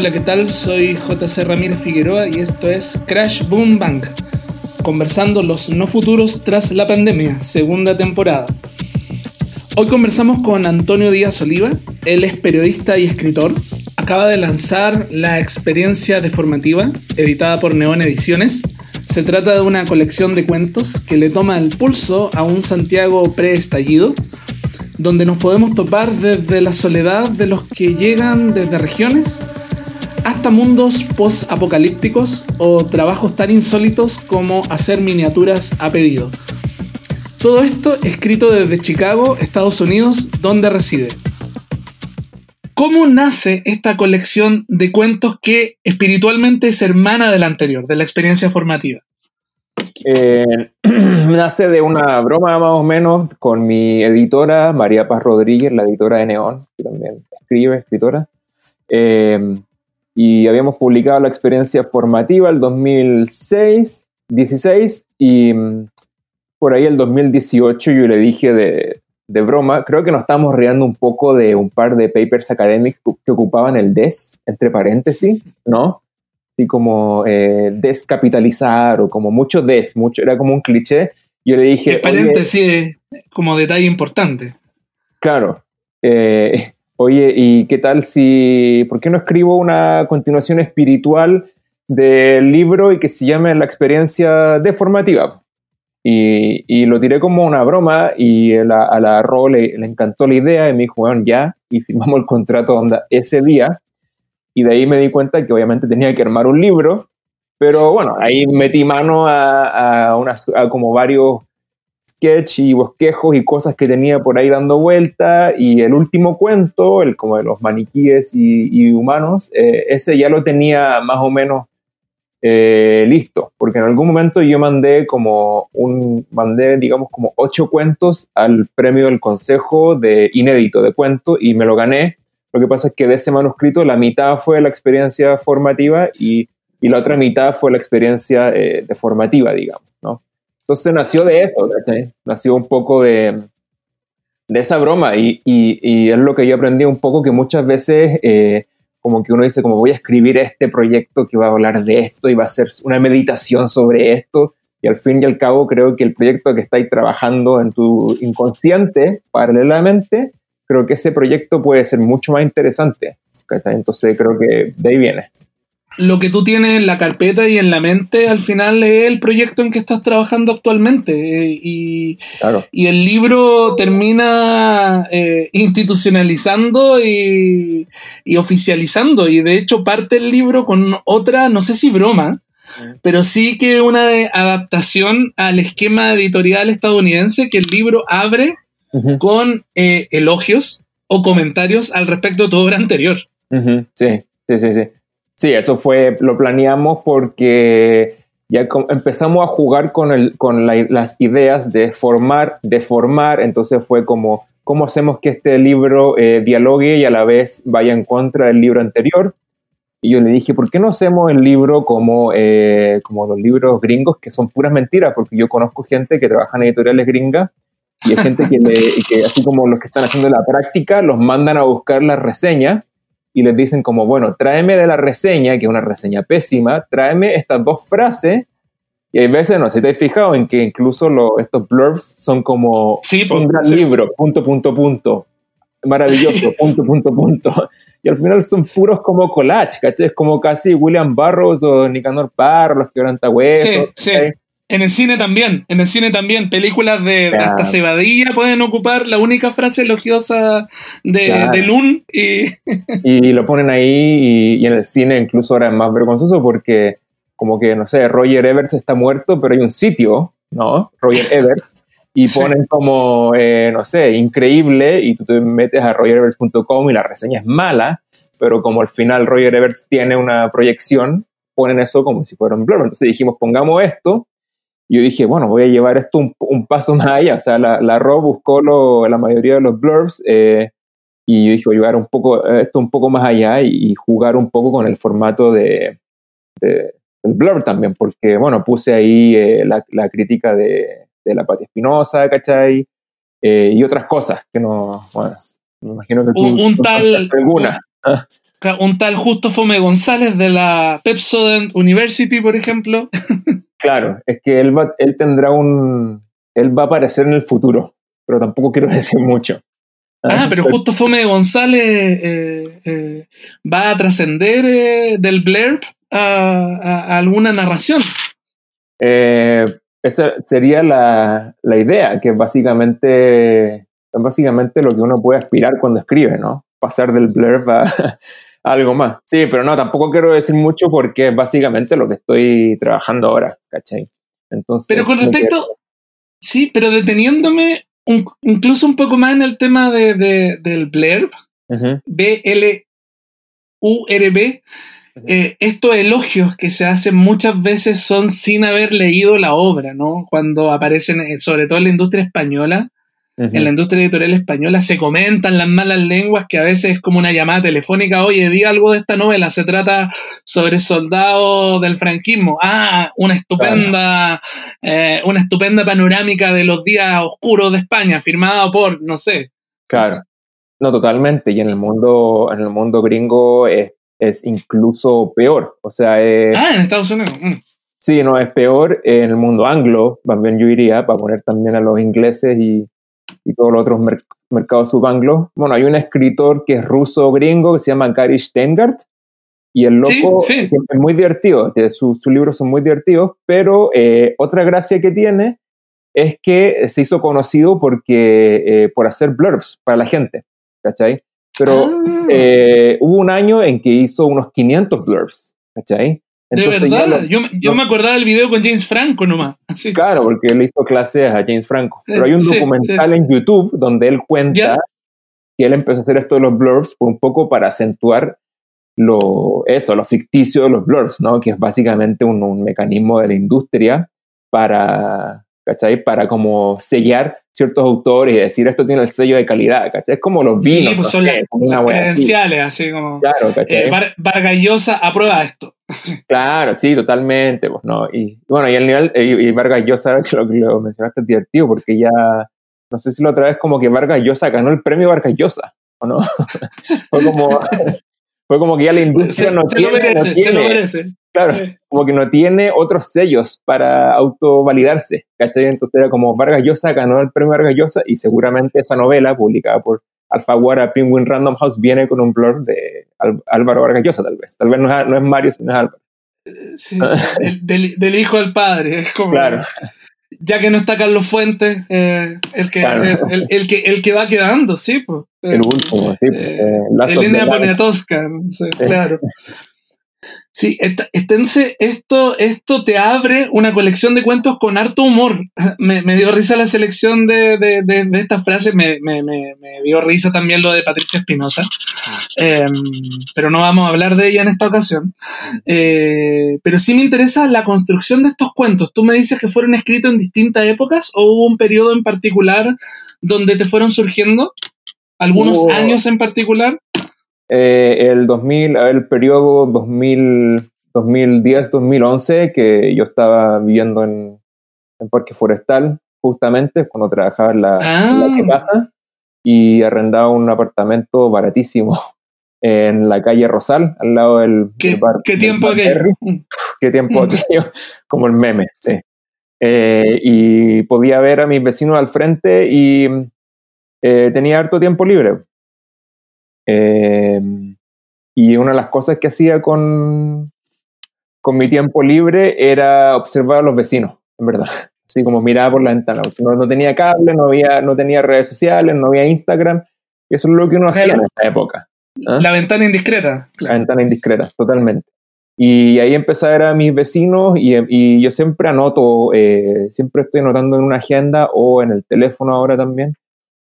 Hola, ¿qué tal? Soy JC Ramírez Figueroa y esto es Crash Boom Bang, conversando los no futuros tras la pandemia, segunda temporada. Hoy conversamos con Antonio Díaz Oliva, él es periodista y escritor, acaba de lanzar La experiencia deformativa, editada por Neon Ediciones. Se trata de una colección de cuentos que le toma el pulso a un Santiago preestallido, donde nos podemos topar desde la soledad de los que llegan desde regiones hasta mundos post-apocalípticos o trabajos tan insólitos como hacer miniaturas a pedido. Todo esto escrito desde Chicago, Estados Unidos, donde reside. ¿Cómo nace esta colección de cuentos que espiritualmente es hermana de la anterior, de la experiencia formativa? Eh, nace de una broma más o menos con mi editora, María Paz Rodríguez, la editora de Neón, que también escribe, escritora. Eh, y habíamos publicado la experiencia formativa el 2006, 16 y mm, por ahí el 2018 yo le dije de, de broma, creo que nos estamos riendo un poco de un par de papers académicos que ocupaban el DES, entre paréntesis, ¿no? Así como eh, descapitalizar o como mucho DES, mucho, era como un cliché. Yo le dije... El paréntesis como detalle importante. Claro. Eh, oye, ¿y qué tal si, por qué no escribo una continuación espiritual del libro y que se llame La experiencia deformativa? Y, y lo tiré como una broma y la, a la RO le, le, encantó la idea y me dijo, bueno, ya, y firmamos el contrato onda ese día. Y de ahí me di cuenta que obviamente tenía que armar un libro, pero bueno, ahí metí mano a, a, unas, a como varios sketch y bosquejos y cosas que tenía por ahí dando vuelta y el último cuento, el como de los maniquíes y, y humanos, eh, ese ya lo tenía más o menos eh, listo, porque en algún momento yo mandé como un, mandé digamos como ocho cuentos al premio del consejo de inédito de cuento y me lo gané. Lo que pasa es que de ese manuscrito la mitad fue la experiencia formativa y, y la otra mitad fue la experiencia eh, deformativa, digamos, ¿no? Entonces nació de eso, ¿cachai? Nació un poco de, de esa broma y, y, y, es lo que yo aprendí un poco que muchas veces eh, como que uno dice como voy a escribir este proyecto que va a hablar de esto y va a ser una meditación sobre esto y al fin y al cabo creo que el proyecto que estáis trabajando en tu inconsciente paralelamente, creo que ese proyecto puede ser mucho más interesante. Entonces creo que de ahí viene. Lo que tú tienes en la carpeta y en la mente al final es el proyecto en que estás trabajando actualmente eh, y, claro. y, el libro termina eh, institucionalizando y, y, oficializando y de hecho parte el libro con otra, no sé si broma, pero sí que una adaptación al esquema editorial estadounidense que el libro abre uh -huh. con eh, elogios o comentarios al respecto de tu obra anterior. Uh -huh. Sí, sí, sí, sí. Sí, eso fue, lo planeamos porque ya empezamos a jugar con, el, con la, las ideas de formar, de formar, entonces fue como, ¿cómo hacemos que este libro eh, dialogue y a la vez vaya en contra del libro anterior? Y yo le dije, ¿por qué no hacemos el libro como, eh, como los libros gringos, que son puras mentiras? Porque yo conozco gente que trabaja en editoriales gringas y hay gente que, le, que, así como los que están haciendo la práctica, los mandan a buscar la reseña y les dicen como, bueno, tráeme de la reseña, que es una reseña pésima, tráeme estas dos frases, y hay veces, no sé si te has fijado en que incluso lo, estos blurbs son como sí, un gran sí. libro, punto, punto, punto, maravilloso, punto, punto, punto, y al final son puros como collage, ¿cachai? Es como casi William Burroughs o Nicanor Parr, los quebrantahuesos. Sí, sí. En el cine también, en el cine también, películas de claro. hasta Cebadilla pueden ocupar la única frase elogiosa de, claro. de Lun y... y lo ponen ahí y, y, en el cine incluso ahora es más vergonzoso porque como que, no sé, Roger Everts está muerto, pero hay un sitio, ¿no? Roger Everts, y sí. ponen como, eh, no sé, increíble, y tú te metes a rogereverts.com y la reseña es mala, pero como al final Roger Everts tiene una proyección, ponen eso como si fuera un blur. Entonces dijimos, pongamos esto, yo dije, bueno, voy a llevar esto un, un paso más allá. O sea, la, la RO buscó lo, la mayoría de los blurbs eh, y yo dije, voy a llevar un poco, esto un poco más allá y, y jugar un poco con el formato de, de, del blurb también, porque, bueno, puse ahí eh, la, la, crítica de, de la Pati Espinosa, ¿cachai? Eh, y otras cosas que no, bueno, me imagino que un, un tal, alguna. Ah. Un tal Justo Fome González de la Pepsodent University, por ejemplo. Claro, es que él, va, él tendrá un... Él va a aparecer en el futuro, pero tampoco quiero decir mucho. Ah, pero justo Fome González eh, eh, va a trascender eh, del blurb a, alguna narración. esa sería la, la, idea, que básicamente, básicamente lo que uno puede aspirar cuando escribe, ¿no? Pasar del blurb a, algo más. Sí, pero no, tampoco quiero decir mucho porque es básicamente lo que estoy trabajando ahora, ¿cachai? Entonces, pero con respecto, sí, pero deteniéndome incluso un poco más en el tema de, del blurb, B-L-U-R-B, eh, estos elogios que se hacen muchas veces son sin haber leído la obra, ¿no? Cuando aparecen, eh, sobre todo en la industria española, en la industria editorial española se comentan las malas lenguas que a veces es como una llamada telefónica, oye, di algo de esta novela, se trata sobre soldados del franquismo. Ah, una estupenda, eh, una estupenda panorámica de los días oscuros de España, firmado por, no sé. Claro. No, totalmente. Y en el mundo, en el mundo gringo es, es incluso peor. O sea, es, Ah, en Estados Unidos. Mm. Sí, no, es peor en el mundo anglo, también yo iría, para poner también a los ingleses y, y todos los otros mercados subanglos. Bueno, hay un escritor que es ruso-gringo que se llama Gary Steingart y el loco es muy divertido, sus, libros son muy divertidos, pero eh, otra gracia que tiene es que se hizo conocido porque, eh, por hacer blurbs para la gente, ¿cachai? Pero ah. eh, hubo un año en que hizo unos 500 blurbs, ¿cachai? De verdad, yo, me acordaba del video con James Franco nomás. Claro, porque él hizo clases a James Franco. Pero hay un documental en YouTube donde él cuenta que él empezó a hacer esto de los blurbs un poco para acentuar lo, eso, lo ficticio de los blurbs, ¿no? Que es básicamente un, un mecanismo de la industria para, ¿cachai? Para como sellar ciertos autores y decir esto tiene el sello de calidad, ¿cachai? Es como los vinos. Sí, pues son las credenciales, así como. Claro, eh, Vargallosa aprueba esto. Claro, sí, totalmente, pues, ¿no? Y, bueno, y el nivel, y, Vargas Llosa, que lo, que lo mencionaste es divertido, porque ya, no sé si la otra vez como que Vargas Llosa ganó el premio Vargas Llosa, ¿o no? fue como, fue como que ya la industria no, tiene, no tiene, se lo merece. Claro, como que no tiene otros sellos para autovalidarse, ¿cachai? Entonces era como Vargas Llosa ganó el premio Vargas Llosa y seguramente esa novela publicada por Alfaguara Penguin Random House viene con un blur de Álvaro Vargas Llosa, tal vez. Tal vez no es, Mario, sino es Álvaro. Sí, del, hijo al padre, es como... Claro. Ya que no está Carlos Fuentes, eh, el, que, el, que, el que va quedando, sí, pues. El último, sí. Pues, eh, Elena Poniatowska, claro. Sí, entonces esto, esto te abre una colección de cuentos con harto humor. Me, dio risa la selección de, de, estas frases, me, me, dio risa también lo de Patricia Espinosa, em, pero no vamos a hablar de ella en esta ocasión. Eh, pero sí me interesa la construcción de estos cuentos. ¿Tú me dices que fueron escritos en distintas épocas o hubo un periodo en particular donde te fueron surgiendo? ¿Algunos años en particular? Eh, el 2000, el periodo 2010-2011, que yo estaba viviendo en, en, Parque Forestal, justamente cuando trabajaba en la, que pasa, ah. y arrendaba un apartamento baratísimo en la calle Rosal, al lado del, ¿Qué, bar. ¿Qué tiempo aquello? ¿Qué tiempo aquello? Como el meme, sí. Eh, y podía ver a mis vecinos al frente y eh, tenía harto tiempo libre. Em, y una de las cosas que hacía con, con mi tiempo libre era observar a los vecinos, en verdad. Así como miraba por la ventana. No, no tenía cable, no, había, no tenía redes sociales, no había Instagram. Eso es lo que uno hacía en esa época. ¿ah? La ventana indiscreta. La ventana indiscreta, totalmente. Y ahí empecé a ver a mis vecinos y, y yo siempre anoto, eh, siempre estoy anotando en una agenda o en el teléfono ahora también,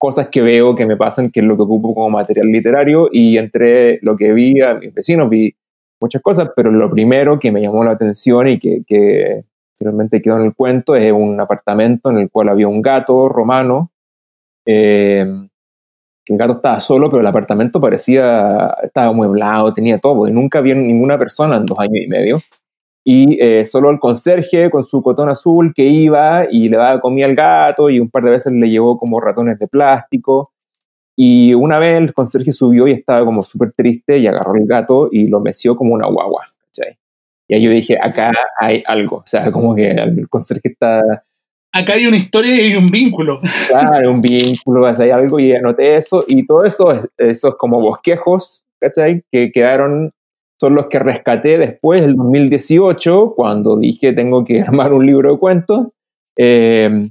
cosas que veo que me pasan, que es lo que ocupo como material literario, y entre lo que vi a mis vecinos, vi muchas cosas, pero lo primero que me llamó la atención y que, que finalmente quedó en el cuento es un apartamento en el cual había un gato romano, eh, que el gato estaba solo, pero el apartamento parecía, estaba amueblado, tenía todo, y nunca había ninguna persona en dos años y medio y eh, solo el conserje con su cotón azul que iba y le daba comida al gato y un par de veces le llevó como ratones de plástico Y una vez el conserje subió y estaba como súper triste y agarró el gato y lo meció como una guagua. ¿cachai? Y ahí yo dije, acá hay algo. O sea, como que el conserje está... Acá hay una historia y un vínculo. Claro, un vínculo, hay algo y anoté eso. Y todo eso, esos como bosquejos, ¿cachai? Que quedaron, son los que rescaté después, del 2018, cuando dije tengo que armar un libro de cuentos. Eh,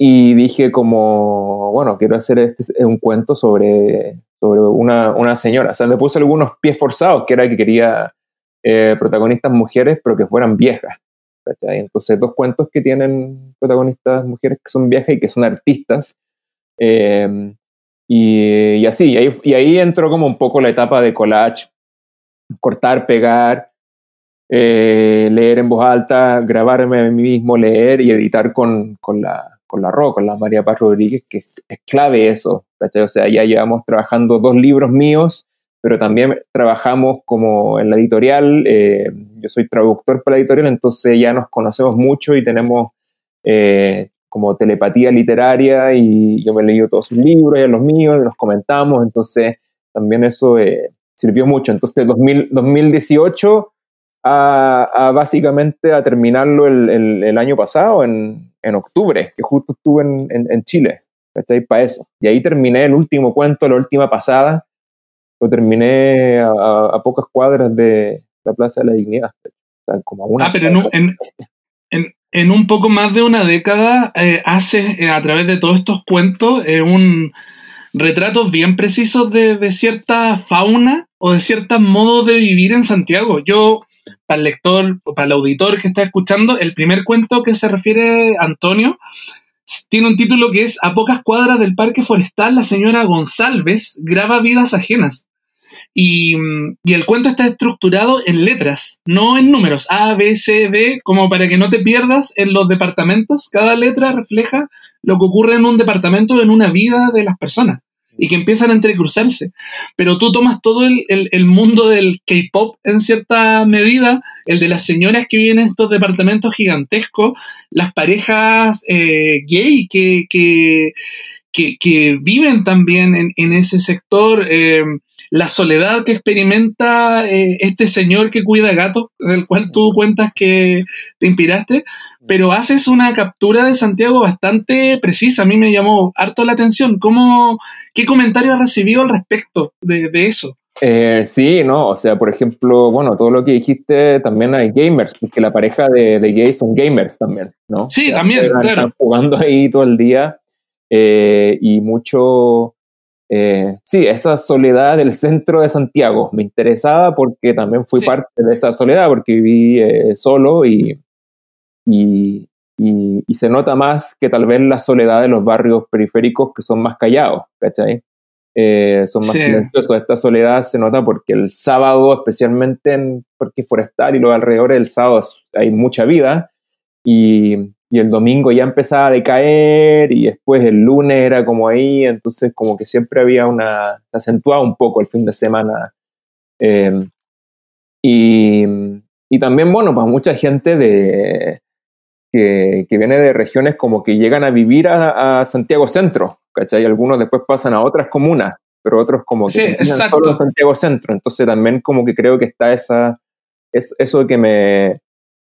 y dije como, bueno, quiero hacer este, un cuento sobre, sobre una, una, señora. O sea, me puse algunos pies forzados, que era que quería eh, protagonistas mujeres, pero que fueran viejas. ¿cachai? Entonces, dos cuentos que tienen protagonistas mujeres que son viejas y que son artistas. Eh, y, y, así, y ahí, y ahí entró como un poco la etapa de collage, cortar, pegar, eh, leer en voz alta, grabarme a mí mismo, leer y editar con, con la, con la RO, con la María Paz Rodríguez, que es, clave eso, ¿cachai? O sea, ya llevamos trabajando dos libros míos, pero también trabajamos como en la editorial, eh, yo soy traductor para la editorial, entonces ya nos conocemos mucho y tenemos eh, como telepatía literaria y yo me he leído todos sus libros, ella los míos, y los comentamos, entonces también eso eh, sirvió mucho. Entonces, 2000, 2018 a, básicamente a terminarlo el, el año pasado, en, en octubre, que justo estuve en, en, Chile, ¿cachai? Para eso. Y ahí terminé el último cuento, la última pasada, lo terminé a, pocas cuadras de la Plaza de la Dignidad. como una ah, pero en, en, en, un poco más de una década eh, hace eh, a través de todos estos cuentos eh, un retratos bien precisos de, de, cierta fauna o de ciertos modos de vivir en Santiago. Yo para el lector o para el auditor que está escuchando, el primer cuento que se refiere Antonio tiene un título que es A pocas cuadras del parque forestal, la señora González graba vidas ajenas. Y, el cuento está estructurado en letras, no en números, A, B, C, D, como para que no te pierdas en los departamentos. Cada letra refleja lo que ocurre en un departamento, en una vida de las personas y que empiezan a entrecruzarse. Pero tú tomas todo el, el, mundo del K-pop en cierta medida, el de las señoras que viven en estos departamentos gigantescos, las parejas eh, gay que, que, que, viven también en, en ese sector. Eh, la soledad que experimenta eh, este señor que cuida gatos, del cual tú cuentas que te inspiraste, pero haces una captura de Santiago bastante precisa. A mí me llamó harto la atención. ¿Cómo, ¿Qué comentario has recibido al respecto de, eso? Eh, sí, no, o sea, por ejemplo, bueno, todo lo que dijiste, también hay gamers, porque la pareja de, gays son gamers también, ¿no? Sí, también, claro. Están jugando ahí todo el día eh, y mucho eh, sí, esa soledad del centro de Santiago me interesaba porque también fui parte de esa soledad, porque viví eh, solo y, y, y, se nota más que tal vez la soledad de los barrios periféricos que son más callados, ¿cachai? Eh, son más silenciosos. Esta soledad se nota porque el sábado, especialmente en Parque Forestal y los alrededores, el sábado hay mucha vida y, y el domingo ya empezaba a decaer y después el lunes era como ahí, entonces como que siempre había una, se acentuaba un poco el fin de semana. Em, y, y, también, bueno, para mucha gente de, que, que, viene de regiones como que llegan a vivir a, Santiago Centro, ¿cachai? Algunos después pasan a otras comunas, pero otros como que sí, solo en Santiago Centro, entonces también como que creo que está esa, es, eso que me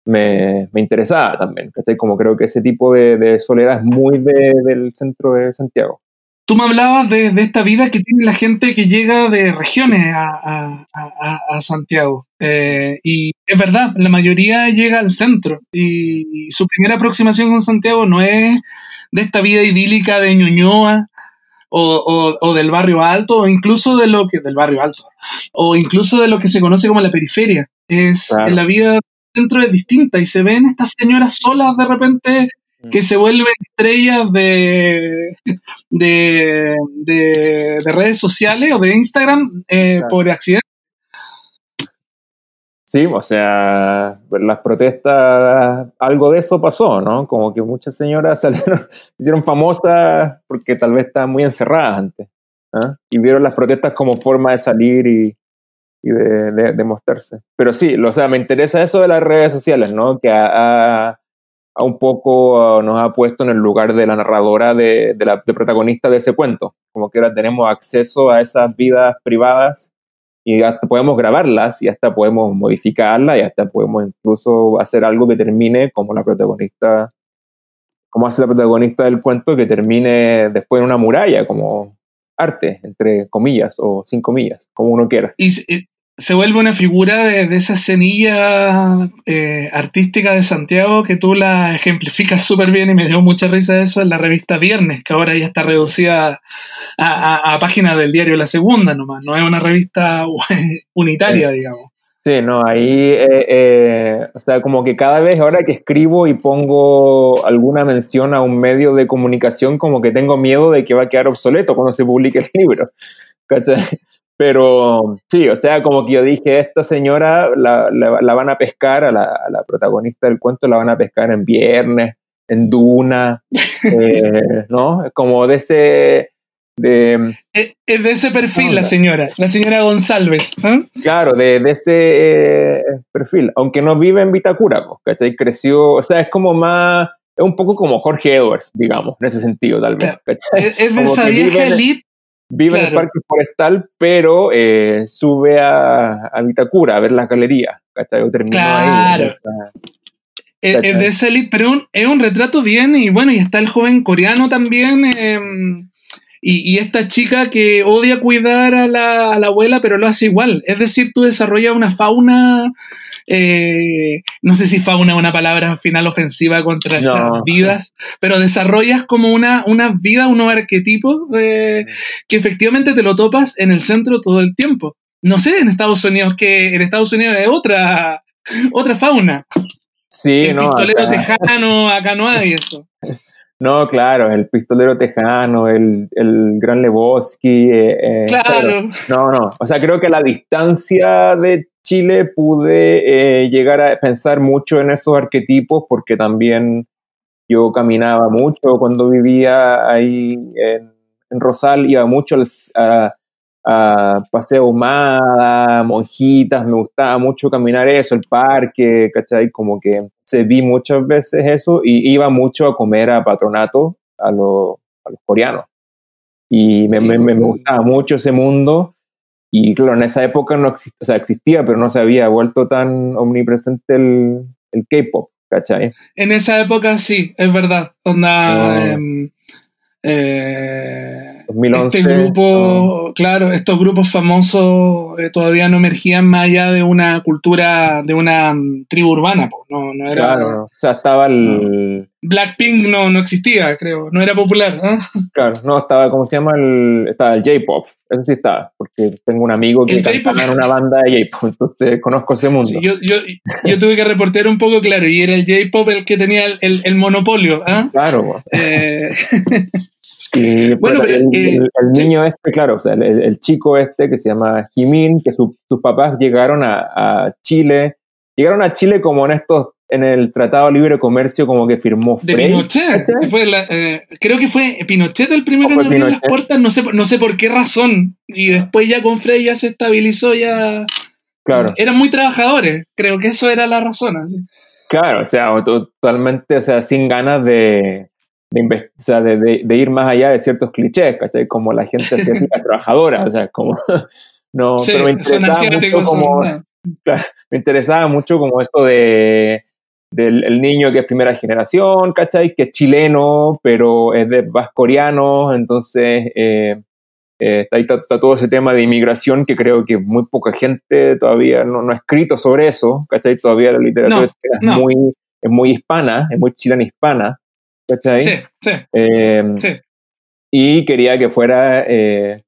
me, me interesaba también, ¿cachai? Como creo que ese tipo de, de soledad es muy del centro de Santiago. Tú me hablabas de, de, esta vida que tiene la gente que llega de regiones a, a, a, Santiago. Eh, y es verdad, la mayoría llega al centro. Y, su primera aproximación con Santiago no es de esta vida idílica de Ñuñoa o, o, o, del barrio alto, o incluso de lo que. del barrio alto, o incluso de lo que se conoce como la periferia. Es la vida centro es distinta y se ven estas señoras solas de repente que se vuelven estrellas de, de, de, redes sociales o de Instagram eh, por accidente. Sí, o sea, las protestas, algo de eso pasó, ¿no? Como que muchas señoras salieron, hicieron famosas porque tal vez estaban muy encerradas antes. ¿ah? Y vieron las protestas como forma de salir y, y de, de, mostrarse. Pero sí, o sea, me interesa eso de las redes sociales, ¿no? Que ha, un poco uh, nos ha puesto en el lugar de la narradora de, de la de protagonista de ese cuento. Como que ahora tenemos acceso a esas vidas privadas y hasta podemos grabarlas y hasta podemos modificarlas y hasta podemos incluso hacer algo que termine como la protagonista, como hace la protagonista del cuento, que termine después en una muralla, como arte, entre comillas o sin comillas, como uno quiera. Y, se vuelve una figura de, esa semilla eh, artística de Santiago que tú la ejemplificas súper bien y me dio mucha risa eso en la revista Viernes, que ahora ya está reducida a, a, páginas del diario La Segunda nomás, no es una revista unitaria, digamos. Sí, no, ahí, eh, eh, o sea, como que cada vez ahora que escribo y pongo alguna mención a un medio de comunicación, como que tengo miedo de que va a quedar obsoleto cuando se publique el libro. ¿Cachai? Pero sí, o sea, como que yo dije, esta señora la, la, van a pescar, a la, a la, protagonista del cuento la van a pescar en viernes, en Duna, eh, ¿no? Como de ese... De, es, de ese perfil la señora, la señora González. ¿eh? Claro, de, de ese eh, perfil, aunque no vive en Vitacura, ¿cachai? Creció, o sea, es como más, es un poco como Jorge Edwards, digamos, en ese sentido, tal vez. Es, es de esa vieja elite Vive en el parque forestal, pero eh, sube a, a, Vitacura a ver las galerías. ¿Cachai? terminó claro. es, de esa elite, pero es un retrato bien, y bueno, y está el joven coreano también. Eh, y, y, esta chica que odia cuidar a la, a la, abuela, pero lo hace igual. Es decir, tú desarrollas una fauna eh, no sé si fauna es una palabra final ofensiva contra estas vidas, pero desarrollas como una, una vida, unos arquetipos de, que efectivamente te lo topas en el centro todo el tiempo. No sé en Estados Unidos, que en Estados Unidos hay otra, otra fauna. Sí, el pistolero tejano, acá no hay eso. No, claro, el pistolero tejano, el, el gran Lebowski. Eh, eh, claro. No, no. O sea, creo que la distancia de Chile pude eh, llegar a pensar mucho en esos arquetipos porque también yo caminaba mucho cuando vivía ahí en, Rosal, iba mucho a, a Paseo Humada, Monjitas, me gustaba mucho caminar eso, el parque, ¿cachai? Como que se vi muchas veces eso y iba mucho a comer a patronato a, a los coreanos. Y me, me, me, gustaba mucho ese mundo y claro, en esa época no existía, o sea, existía, pero no se había vuelto tan omnipresente el, el K-pop, ¿cachai? En esa época sí, es verdad. Onda, em, eh, este grupo, claro, estos grupos famosos eh, todavía no emergían más allá de una cultura, de una um, tribu urbana, no, no era... Claro, o sea, estaba el... Blackpink no, no existía, creo, no era popular. Claro, no, estaba, ¿cómo se llama? El, estaba el J-Pop, eso sí estaba, porque tengo un amigo que cantaba en una banda de J-Pop, entonces conozco ese mundo. yo, yo, yo, tuve que reportar un poco, claro, y era el J-Pop el que tenía el, el, monopolio. ¿ah? Claro. Eh... Y bueno, el, niño este, claro, o sea, el, chico este que se llama Jimin, que sus papás llegaron a, a, Chile, llegaron a Chile como en estos, en el Tratado de Libre Comercio como que firmó De Pinochet, fue eh, creo que fue Pinochet el primero que abrió las puertas, no sé, no sé por qué razón, y después ya con Frey ya se estabilizó, ya... Claro. Eran muy trabajadores, creo que eso era la razón. Así. Claro, o sea, totalmente, o sea, sin ganas de, de, o sea, de, de, ir más allá de ciertos clichés, ¿cachai? Como la gente asiática trabajadora, o sea, como... No, pero me interesaba mucho como... me interesaba mucho como esto de del el niño que es primera generación, ¿cachai? Que es chileno, pero es de vascoreano, entonces eh, eh, ahí está, todo ese tema de inmigración que creo que muy poca gente todavía no, no ha escrito sobre eso, ¿cachai? Todavía la literatura es, Muy, es muy hispana, es muy chilena hispana, ¿cachai? Sí, sí. Em, sí. Y quería que fuera, eh,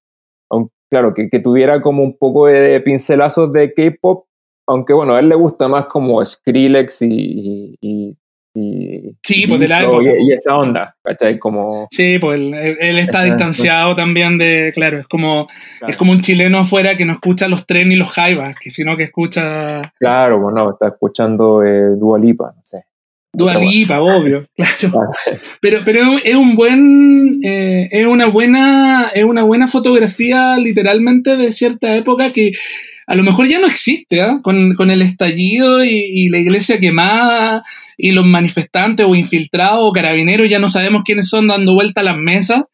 claro, que, que, tuviera como un poco de pincelazos de K-pop, aunque bueno, a él le gusta más como Skrillex y, y, y sí, pues de la época. Y, esa onda, ¿cachai? Como... Sí, pues él, él está distanciado también de, claro, es como, claro. es como un chileno afuera que no escucha los tren y los jaivas, que sino que escucha... Claro, bueno, está escuchando eh, Dua Lipa, no sé. Dualipa, obvio, claro. Pero, pero es un buen, eh, es una buena, es una buena fotografía literalmente de cierta época que a lo mejor ya no existe, ¿ah? con, el estallido y, la iglesia quemada y los manifestantes o infiltrados o carabineros, ya no sabemos quiénes son dando vuelta a las mesas.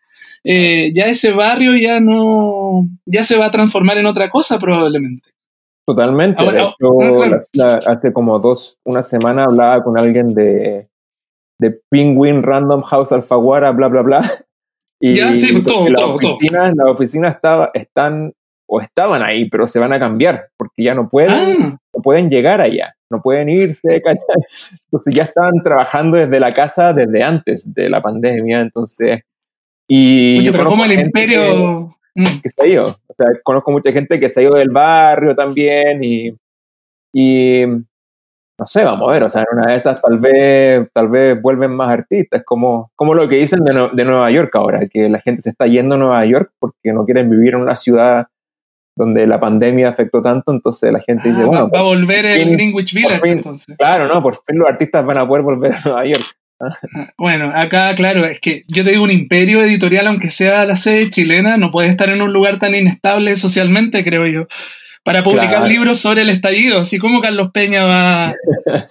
Eh, ya ese barrio ya no, ya se va a transformar en otra cosa probablemente. Totalmente. Ah, hace como dos, una semana hablaba con alguien de, de Penguin Random House Alfaguara, bla, bla, bla. Y ya, sí, todo, las oficinas, Las oficinas estaba, están o estaban ahí, pero se van a cambiar porque ya no pueden, ah. no pueden llegar allá, no pueden irse, ¿cachai? Entonces ya estaban trabajando desde la casa desde antes de la pandemia, entonces... Y pero como el imperio... Mm. Que, se ha ido, o sea, conozco mucha gente que se ha ido del barrio también y, y no sé, vamos a ver, o sea, en una de esas tal vez, tal vez vuelven más artistas, como, como lo que dicen de, de, Nueva York ahora, que la gente se está yendo a Nueva York porque no quieren vivir en una ciudad donde la pandemia afectó tanto, entonces la gente dice, ah, bueno... Va, a volver el Greenwich Village, entonces. Claro, no, por fin los artistas van a poder volver a Nueva York. Bueno, acá, claro, es que yo te digo, un imperio editorial, aunque sea la sede chilena, no puede estar en un lugar tan inestable socialmente, creo yo para publicar libros sobre el estallido, así como Carlos Peña va...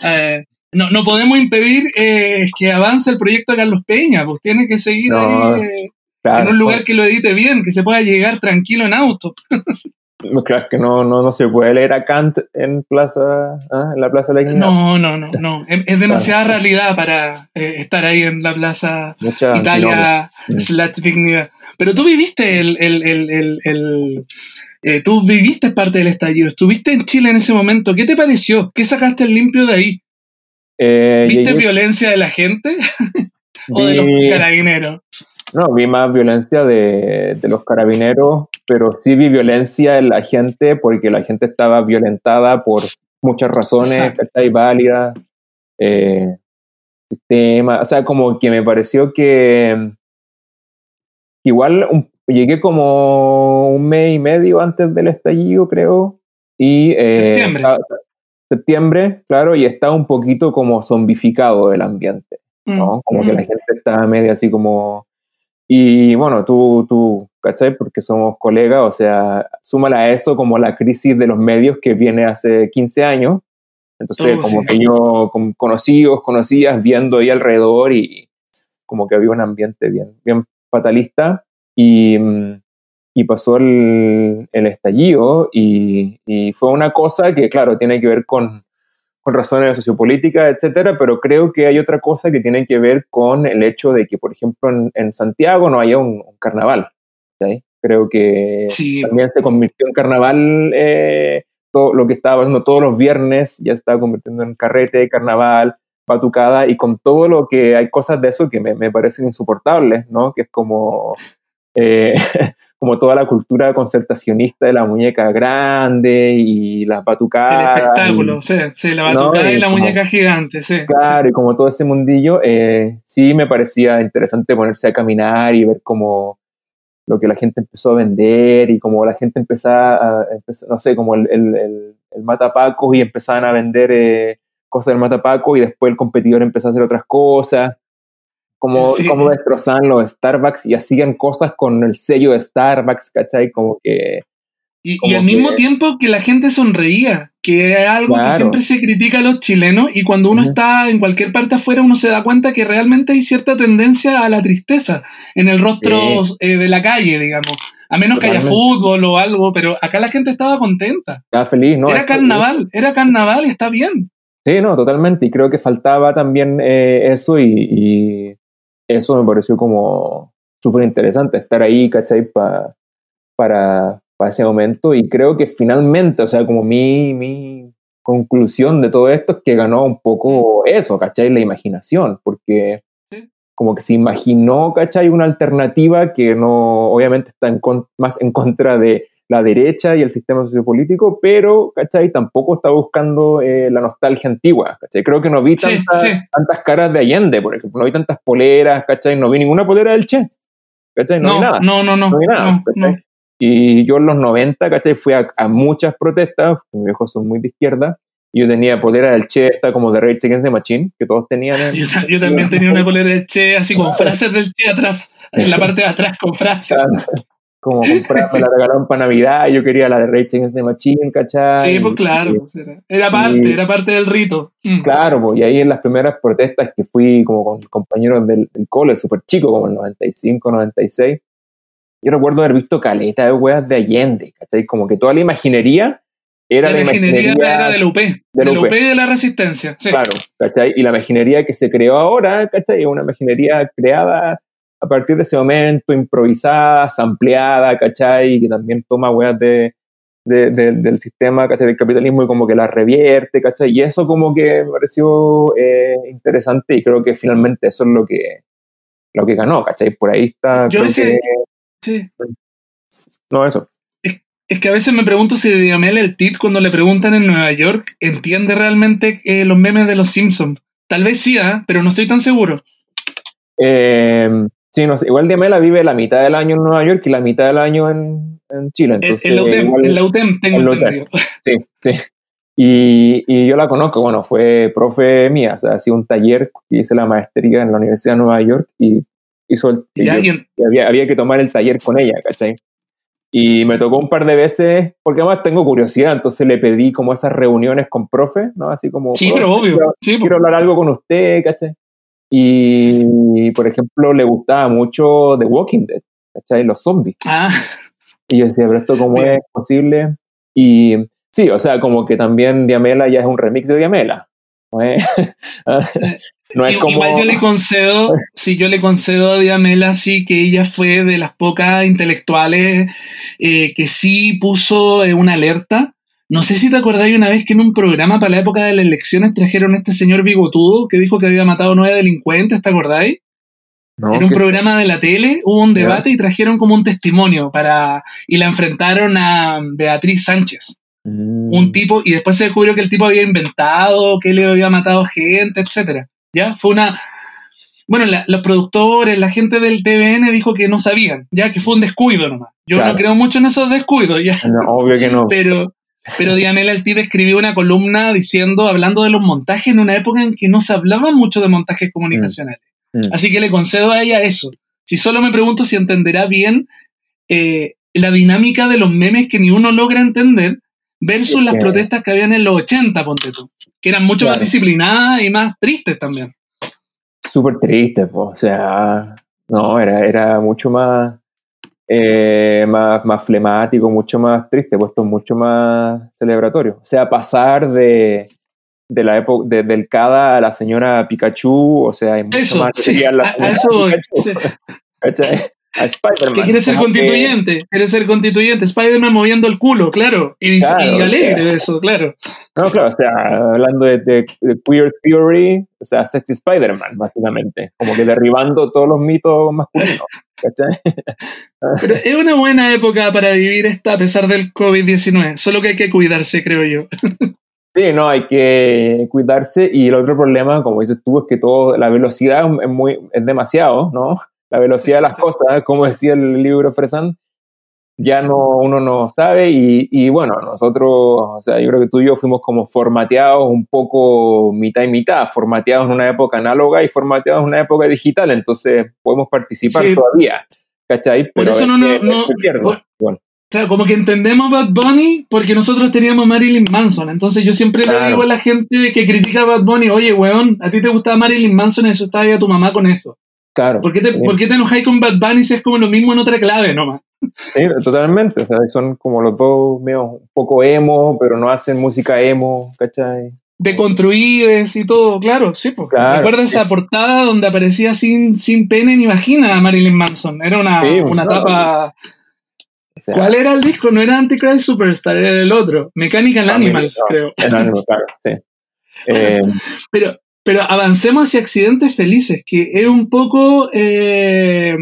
Eh, no, no podemos impedir eh, que avance el proyecto de Carlos Peña, pues tiene que seguir ahí, eh, en un lugar que lo edite bien, que se pueda llegar tranquilo en auto. ¿Crees que no, no, no se puede leer a Kant en plaza ¿ah? en la plaza de la No, no, no, no. Es, demasiada realidad para estar ahí en la plaza Italia slash dignidad. Pero tú viviste el, el eh, tú viviste parte del estallido, estuviste en Chile en ese momento. ¿Qué te pareció? ¿Qué sacaste el limpio de ahí? Eh, ¿Viste violencia de la gente o de los carabineros? No, vi más violencia de, los carabineros, pero sí vi violencia en la gente porque la gente estaba violentada por muchas razones, está válida. Eh, o sea, como que me pareció que igual un, llegué como un mes y medio antes del estallido, creo. Y, eh, septiembre. septiembre, claro, y está un poquito como zombificado el ambiente, ¿no? Mm, como que la mm. gente está medio así como... Y bueno, tú, tú, ¿cachai? Porque somos colegas, o sea, súmala a eso como la crisis de los medios que viene hace 15 años. Entonces, oh, como que yo, con conocidos, conocidas, viendo ahí alrededor y como que había un ambiente bien, bien fatalista. Y, pasó el, estallido y, fue una cosa que, claro, tiene que ver con, con razones sociopolíticas, etcétera, pero creo que hay otra cosa que tiene que ver con el hecho de que, por ejemplo, en, Santiago no haya un, carnaval. Creo que también se convirtió en carnaval eh, todo lo que estaba haciendo todos los viernes, ya se estaba convirtiendo en carrete, carnaval, batucada, y con todo lo que hay cosas de eso que me, me parecen insoportables, ¿no? Que es como eh, como toda la cultura concertacionista de la muñeca grande y las batucadas. El espectáculo, sí, sí, la batucada y, la muñeca gigante, sí. Claro, y como todo ese mundillo, eh, sí me parecía interesante ponerse a caminar y ver cómo lo que la gente empezó a vender y como la gente empezaba a, no sé, como el, el, el, el matapaco y empezaban a vender eh, cosas del matapaco y después el competidor empezó a hacer otras cosas como, como destrozaban los Starbucks y hacían cosas con el sello de Starbucks, ¿cachai? Como que... Y, al mismo tiempo que la gente sonreía, que es algo que siempre se critica a los chilenos y cuando uno está en cualquier parte afuera uno se da cuenta que realmente hay cierta tendencia a la tristeza en el rostro eh, de la calle, digamos. A menos que haya fútbol o algo, pero acá la gente estaba contenta. Estaba feliz, ¿no? Era carnaval, era carnaval y está bien. Sí, no, totalmente. Y creo que faltaba también eh, eso y eso me pareció como súper interesante, estar ahí, ¿cachai? para, para ese momento y creo que finalmente, o sea, como mi, mi conclusión de todo esto es que ganó un poco eso, ¿cachai? La imaginación, porque como que se imaginó, ¿cachai? Una alternativa que no, obviamente está en más en contra de la derecha y el sistema sociopolítico, pero, ¿cachai? Tampoco está buscando eh, la nostalgia antigua, ¿cachai? Creo que no vi tantas caras de Allende, por ejemplo, no vi tantas poleras, ¿cachai? No vi ninguna polera del Che, ¿cachai? No, vi nada. No, no, no. No vi nada, Y yo en los 90, ¿cachai? Fui a, muchas protestas, mis viejos son muy de izquierda, y yo tenía polera del Che, esta como de Rage Against the Machine, que todos tenían. yo, también tenía una polera del Che, así con frases del Che atrás, en la parte de atrás con frases. Como comprar, me la regalaron para Navidad, yo quería la de Rage Against the Machine, ¿cachai? Sí, pues claro, pues, era, era, parte, era parte del rito. Mm. Claro, pues, y ahí en las primeras protestas que fui como con compañeros del, del cole, súper chico, como el 95, 96, yo recuerdo haber visto caleta de weas de Allende, ¿cachai? Como que toda la imaginería era la imaginería, era de la UP, de la UP, y de la Resistencia. Sí. Claro, ¿cachai? Y la imaginería que se creó ahora, ¿cachai? Es una imaginería creada a partir de ese momento, improvisada, ampliada, ¿cachai? Que también toma weas de, de, del sistema, ¿cachai? Del capitalismo y como que la revierte, ¿cachai? Y eso como que me pareció eh, interesante y creo que finalmente eso es lo que, lo que ganó, ¿cachai? Por ahí está... Yo ese, Sí. No, eso. Es, que a veces me pregunto si Diamel el Tit, cuando le preguntan en Nueva York, entiende realmente eh, los memes de los Simpsons. Tal vez sí, ¿eh? pero no estoy tan seguro. Eh, sí, no sé. Igual Diamela vive la mitad del año en Nueva York y la mitad del año en, en Chile. Entonces, en, la UTEM, en la UTEM tengo entendido. Sí, sí. Y, y, yo la conozco, bueno, fue profe mía, o sea, hacía un taller que hice la maestría en la Universidad de Nueva York y hizo el, y había, había, que tomar el taller con ella, ¿cachai? Y me tocó un par de veces, porque además tengo curiosidad, entonces le pedí como esas reuniones con profe, ¿no? Así como... Sí, pero obvio. Quiero, sí, quiero hablar algo con usted, ¿cachai? Y, por ejemplo, le gustaba mucho The Walking Dead, ¿cachai? Los zombies. Ah. Y yo decía, pero esto cómo es posible. Y sí, o sea, como que también Diamela ya es un remix de Diamela. ¿no es? No es como... Igual yo le concedo, si yo le concedo a Diamela, sí, que ella fue de las pocas intelectuales eh, que sí puso eh, una alerta. No sé si te acordáis una vez que en un programa para la época de las elecciones trajeron a este señor bigotudo que dijo que había matado nueve delincuentes, ¿te acordáis? No, en un programa de la tele hubo un debate y trajeron como un testimonio para y la enfrentaron a Beatriz Sánchez. Mm. Un tipo, y después se descubrió que el tipo había inventado, que le había matado gente, etcétera. ¿ya? Fue una... Bueno, los productores, la gente del TVN dijo que no sabían, ya que fue un descuido nomás. Yo no creo mucho en esos descuidos, ya. obvio que no. Pero, pero Diamela Altide escribió una columna diciendo, hablando de los montajes en una época en que no se hablaba mucho de montajes comunicacionales. Mm. Mm. Así que le concedo a ella eso. Si solo me pregunto si entenderá bien eh, la dinámica de los memes que ni uno logra entender versus las protestas que habían en los 80, ponte tú que eran mucho más disciplinadas y más tristes también. Súper tristes, o sea, no, era, era mucho más, eh, más, más flemático, mucho más triste, puesto mucho más celebratorio. O sea, pasar de, de la época de, del Cada a la señora Pikachu, o sea, hay mucho eso, más sí, a, a eso, sí. a Spider-Man. Que quiere ser constituyente, quiere ser constituyente. Spider-Man moviendo el culo, claro. Y, claro, y alegre de eso, claro. No, claro, o sea, hablando de, de, de queer theory, o sea, sexy Spider-Man, básicamente. Como que derribando todos los mitos masculinos. ¿Cachai? Pero es una buena época para vivir esta a pesar del COVID-19. Solo que hay que cuidarse, creo yo. Sí, no, hay que cuidarse. Y el otro problema, como dices tú, es que todo, la velocidad es, muy, es demasiado, ¿no? La velocidad de las cosas, como decía el libro Fresan, ya no, uno no sabe y, y, bueno, nosotros, o sea, yo creo que tú y yo fuimos como formateados un poco mitad y mitad, formateados en una época análoga y formateados en una época digital, entonces podemos participar sí. todavía, ¿cachai? Pero Por eso no, no, no por, bueno. Claro, como que entendemos Bad Bunny porque nosotros teníamos Marilyn Manson. Entonces yo siempre claro. le digo a la gente que critica a Bad Bunny, oye, weón, a ti te gustaba Marilyn Manson eso estaba a tu mamá con eso. Claro. ¿Por qué, te, ¿Por qué te enojáis con Bad Bunny si es como lo mismo en otra clave nomás? Sí, totalmente. O sea, son como los dos medio un poco emo, pero no hacen música emo, ¿cachai? Deconstruides y todo, claro, sí. Pues. Claro, Recuerda sí. esa portada donde aparecía sin, sin pene ni vagina a Marilyn Manson. Era una, Sí, una claro. tapa. O sea, ¿Cuál era el disco? No era Antichrist Superstar, era el otro. Mechanical no, Animals, no, creo. en Animal, claro, sí. Eh, Pero, pero avancemos hacia accidentes felices, que es un poco eh,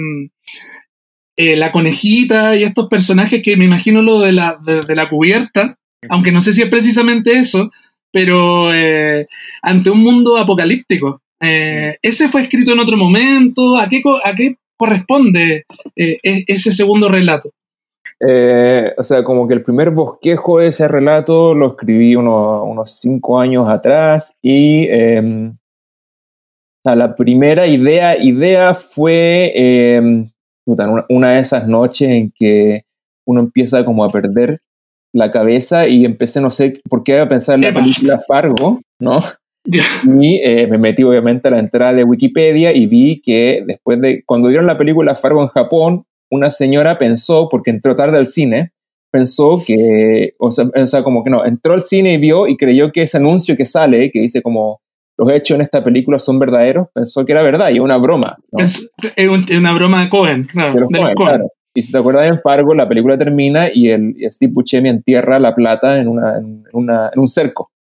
eh, la conejita y estos personajes que me imagino lo de la, de, la cubierta, aunque no sé si es precisamente eso, pero eh, ante un mundo apocalíptico. Eh, ese fue escrito en otro momento. ¿A qué, a qué corresponde e- ese segundo relato? Eh, o sea, como que el primer bosquejo de ese relato lo escribí uno- unos cinco años atrás y eh, la primera idea, idea fue eh, una, una de esas noches en que uno empieza como a perder la cabeza y empecé, no sé por qué, a pensar en la película Fargo, ¿no? Y eh, me metí obviamente a la entrada de Wikipedia y vi que después de, cuando dieron la película Fargo en Japón, una señora pensó, porque entró tarde al cine, pensó que, o sea, o sea, como que no, entró al cine y vio y creyó que ese anuncio que sale, que dice como los hechos en esta película son verdaderos, pensó que era verdad y es una broma. Es, una broma de Cohen, claro. De Cohen, Y si te acuerdas en Fargo, la película termina y, el, Steve Buscemi entierra la plata en, una, en, una, en un cerco.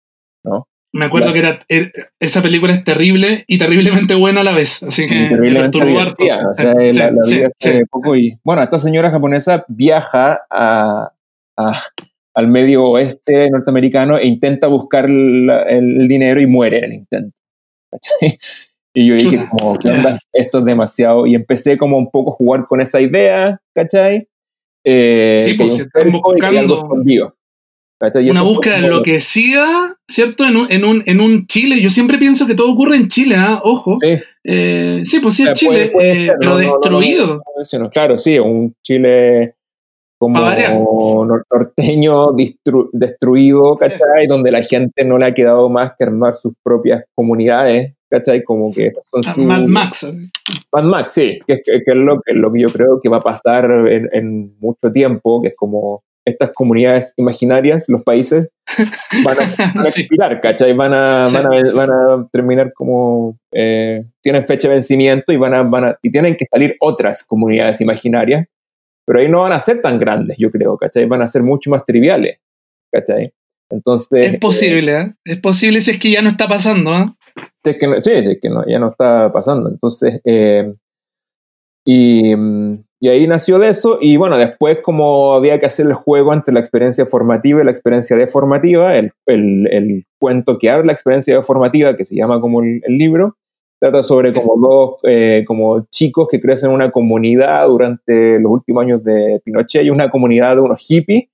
Me acuerdo que era, er, esa película es terrible y terriblemente buena a la vez, así que terriblemente o sea, la, vida poco y bueno, esta señora japonesa viaja a, al medio oeste norteamericano e intenta buscar el, dinero y muere en el intento. Y yo dije, como, ¿qué onda? Esto es demasiado. Y empecé como un poco a jugar con esa idea, ¿cachai? Eh, sí, pues están buscando una búsqueda enloquecida, ¿cierto? En un, en, un, en un Chile. Yo siempre pienso que todo ocurre en Chile, ¿ah? Ojo. Sí. Eh, sí, pues sí, es Chile, eh, pero destruido. claro, sí, un Chile como norteño destruido, ¿cachai? Donde la gente no le ha quedado más que armar sus propias comunidades, ¿cachai? Como que esas son ah, sus... Mad Max. Mad Max, sí, que, es lo, que, lo que yo creo que va a pasar en, mucho tiempo, que es como estas comunidades imaginarias, los países, van a, expirar, ¿cachai? Van a, van, a, van a terminar como... Eh, tienen fecha de vencimiento y, van a, van a, y tienen que salir otras comunidades imaginarias pero ahí no van a ser tan grandes, yo creo, ¿cachai? Van a ser mucho más triviales, ¿cachai? Entonces... Es posible, ¿eh? Es posible si es que ya no está pasando, ¿eh? Si es que no, sí, si es que no, ya no está pasando. Entonces, eh, y, y, ahí nació de eso, y bueno, después como había que hacer el juego entre la experiencia formativa y la experiencia deformativa, el, el, el cuento que abre la experiencia deformativa, que se llama como el, el libro, Trata sobre como dos eh, como chicos que crecen en una comunidad durante los últimos años de Pinochet y una comunidad de unos hippies,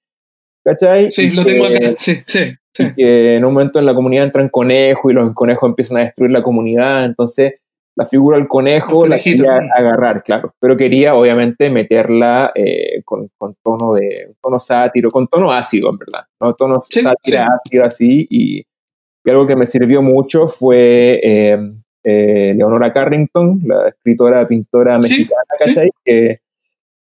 ¿cachai? Sí, lo tengo acá, sí, sí. sí. que en un momento en la comunidad entran conejos y los conejos empiezan a destruir la comunidad, entonces la figura del conejo la quería agarrar, claro, pero quería obviamente meterla eh, con, con, tono de tono sátiro, con tono ácido, en verdad, ¿no? Tono sátira ácido así, y, algo que me sirvió mucho fue eh, eh, Leonora Carrington, la escritora, pintora mexicana, ¿cachai? Que,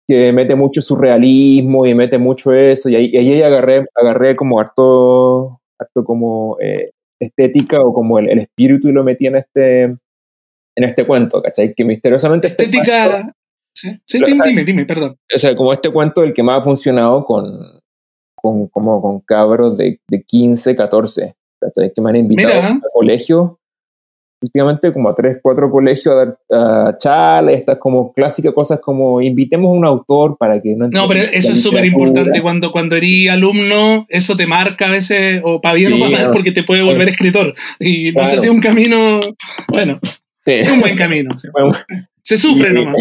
que, mete mucho surrealismo y mete mucho eso, y ahí, y ahí agarré, agarré como harto, harto como eh, estética o como el, espíritu y lo metí en este, en este cuento, ¿cachai? Que misteriosamente... Este estética... sí, sí dime, dime, perdón. O sea, como este cuento el que más ha funcionado con, con, como con cabros de, de 15, 14, ¿cachai? Que me han invitado a colegio. Últimamente como a tres, cuatro colegios a dar a charlas, estas como clásicas cosas como invitemos a un autor para que no... No, pero eso es súper importante, cuando, cuando eres alumno, eso te marca a veces, o para bien o para mal, porque te puede volver escritor. Y no sé si es un camino, bueno, es un buen camino. Se sufre nomás.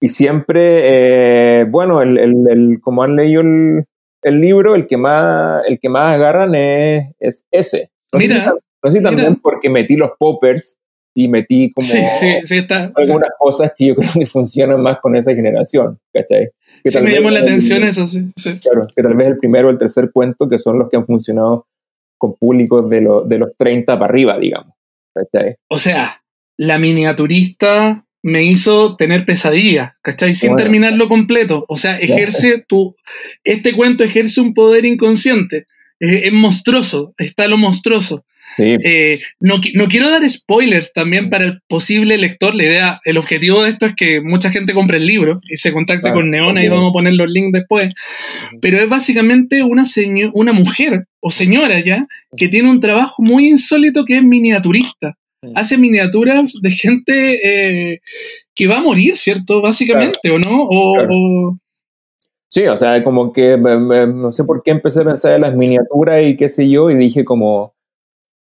Y siempre, eh, bueno, el, el, el, como han leído el, el, libro, el que más, el que más agarran es, es ese. Mira. No sé también porque metí los poppers y metí como algunas cosas que yo creo que funcionan más con esa generación, ¿cachai? Que sí, me llamó la atención eso, sí, Claro, que tal vez el primero o el tercer cuento, que son los que han funcionado con públicos de, de los 30 para arriba, digamos, ¿cachai? O sea, la miniaturista me hizo tener pesadillas, ¿cachai? Sin terminarlo completo. O sea, ejerce tu... Este cuento ejerce un poder inconsciente. es monstruoso, está lo monstruoso. Eh, no, no, quiero dar spoilers también para el posible lector. La idea, el objetivo de esto es que mucha gente compre el libro y se contacte con Neona y vamos a poner los links después. Pero es básicamente una, una mujer o señora ya que tiene un trabajo muy insólito que es miniaturista. Hace miniaturas de gente eh, que va a morir, ¿cierto? Básicamente, ¿o no? O, Sí, o sea, como que no sé por qué empecé a pensar en las miniaturas y qué sé yo, y dije como,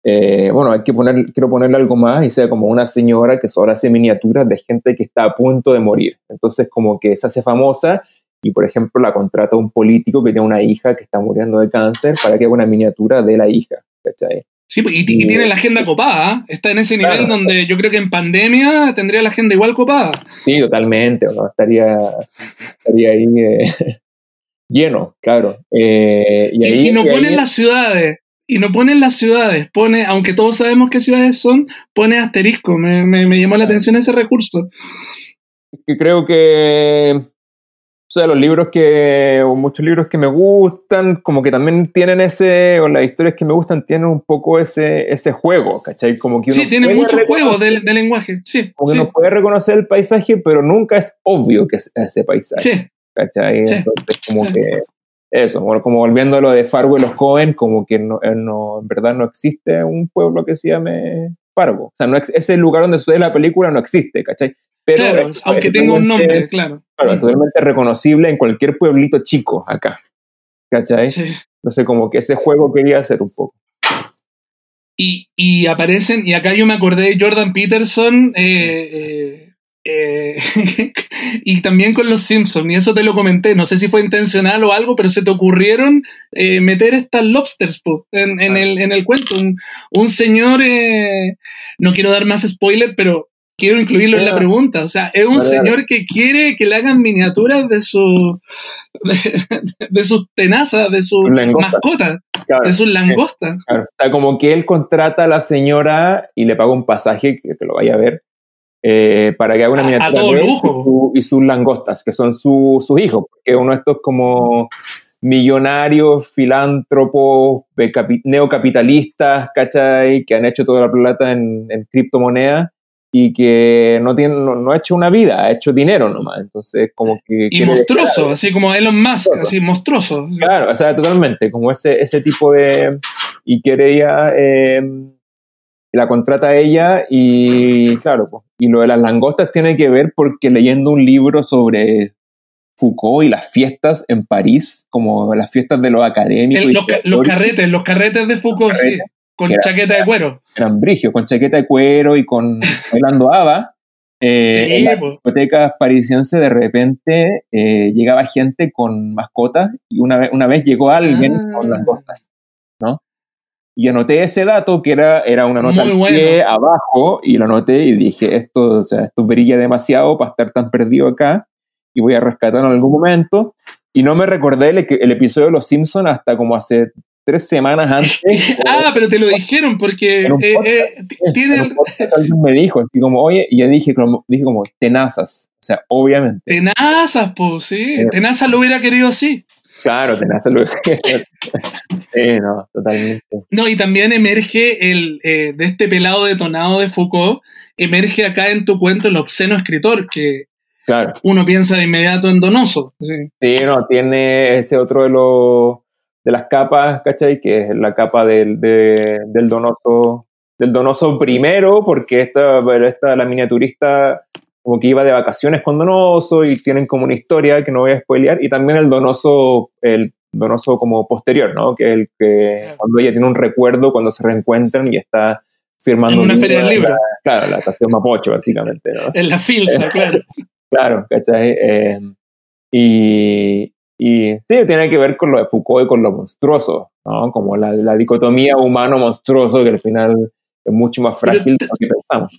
eh, bueno, hay que poner, quiero ponerle algo más y sea como una señora que solo hace miniaturas de gente que está a punto de morir. Entonces, como que se hace famosa y, por ejemplo, la contrata un político que tiene una hija que está muriendo de cáncer para que haga una miniatura de la hija, ¿cachai? Sí, pues, y, tiene la agenda copada, está en ese nivel donde yo creo que en pandemia tendría la agenda igual copada. Sí, totalmente, ¿no? estaría, estaría ahí eh, lleno, claro. Eh, y, ahí, y, no ponen las ciudades, y no ponen las ciudades, pone, aunque todos sabemos qué ciudades son, pone asterisco, me, me, me llamó la atención ese recurso. Creo que o sea, los libros que, o muchos libros que me gustan, como que también tienen ese, o las historias que me gustan tienen un poco ese, ese juego, ¿cachai? Como que sí, tiene mucho juego del, lenguaje, sí. Como que uno puede reconocer el paisaje, pero nunca es obvio que es ese paisaje. Sí. ¿cachai? Entonces, como que eso, como volviendo a lo de Fargo y los Cohen, como que no, eh, no, en verdad no existe un pueblo que se llame Fargo. O sea, no ese lugar donde sucede la película no existe, ¿cachai? Claro, aunque tenga un nombre, claro. Claro, totalmente reconocible en cualquier pueblito chico acá. ¿Cachai? Sí. Entonces, como que ese juego quería hacer un poco. Y, y aparecen, y acá yo me acordé de Jordan Peterson, eh, eh, eh, y también con los Simpsons, y eso te lo comenté, no sé si fue intencional o algo, pero se te ocurrieron meter estas lobsters en, en, el, en el cuento. Un, un señor, no quiero dar más spoiler, pero quiero incluirlo en la pregunta. O sea, es un señor que quiere que le hagan miniaturas de su de, sus tenazas, de sus mascotas, de sus langostas. O sea, como que él contrata a la señora y le paga un pasaje que te lo vaya a ver. Eh, para que haga una miniatura a, lujo. Y, sus langostas, que son sus hijos, porque uno de estos como millonarios, filántropos, neocapitalistas, ¿cachai? Que han hecho toda la plata en, en criptomonedas y que no, tiene, no, ha hecho una vida, ha hecho dinero nomás. Entonces, como que... Y monstruoso, así como Elon Musk, así monstruoso. Claro, o sea, totalmente, como ese, ese tipo de... Y quiere ella... Em, la contrata a ella y claro, pues, y lo de las langostas tiene que ver porque leyendo un libro sobre Foucault y las fiestas en París, como las fiestas de los académicos. los, carretes, los carretes de Foucault, sí. Con chaqueta de cuero. Eran brigios, con chaqueta de cuero y con bailando ABBA. Eh, en las discotecas parisienses de repente eh, llegaba gente con mascotas y una vez, una vez llegó alguien ah. con langostas, ¿no? Y anoté ese dato que era, era una nota al pie abajo y lo anoté y dije, esto, o sea, esto brilla demasiado para estar tan perdido acá y voy a rescatarlo en algún momento. Y no me recordé el, el episodio de Los Simpsons hasta como hace tres semanas antes. ah, pero te lo dijeron porque eh, eh, tienen... Alguien me dijo, así como, oye, y yo dije como, dije como, tenazas. O sea, obviamente. Tenazas, pues, sí. Eh, tenazas lo hubiera querido así. Claro, tenazas lo hubiera querido. sí, no, totalmente. No, y también emerge el, de este pelado detonado de Foucault, emerge acá en tu cuento el obsceno escritor, que claro. uno piensa de inmediato en Donoso. Sí. sí, no, tiene ese otro de los de las capas, ¿cachai? Que es la capa del, del donoso del donoso primero, porque esta, esta, la miniaturista como que iba de vacaciones con Donoso y tienen como una historia que no voy a spoilear, y también el Donoso, el Donoso como posterior, ¿no? Que es el que cuando ella tiene un recuerdo, cuando se reencuentran y está firmando... En una feria del libro. claro, la estación Mapocho, básicamente, ¿no? En la filsa, claro. claro, ¿cachai? Eh, y, y sí, tiene que ver con lo de Foucault y con lo monstruoso, ¿no? Como la, la dicotomía humano-monstruoso que al final es mucho más frágil de lo que pensamos.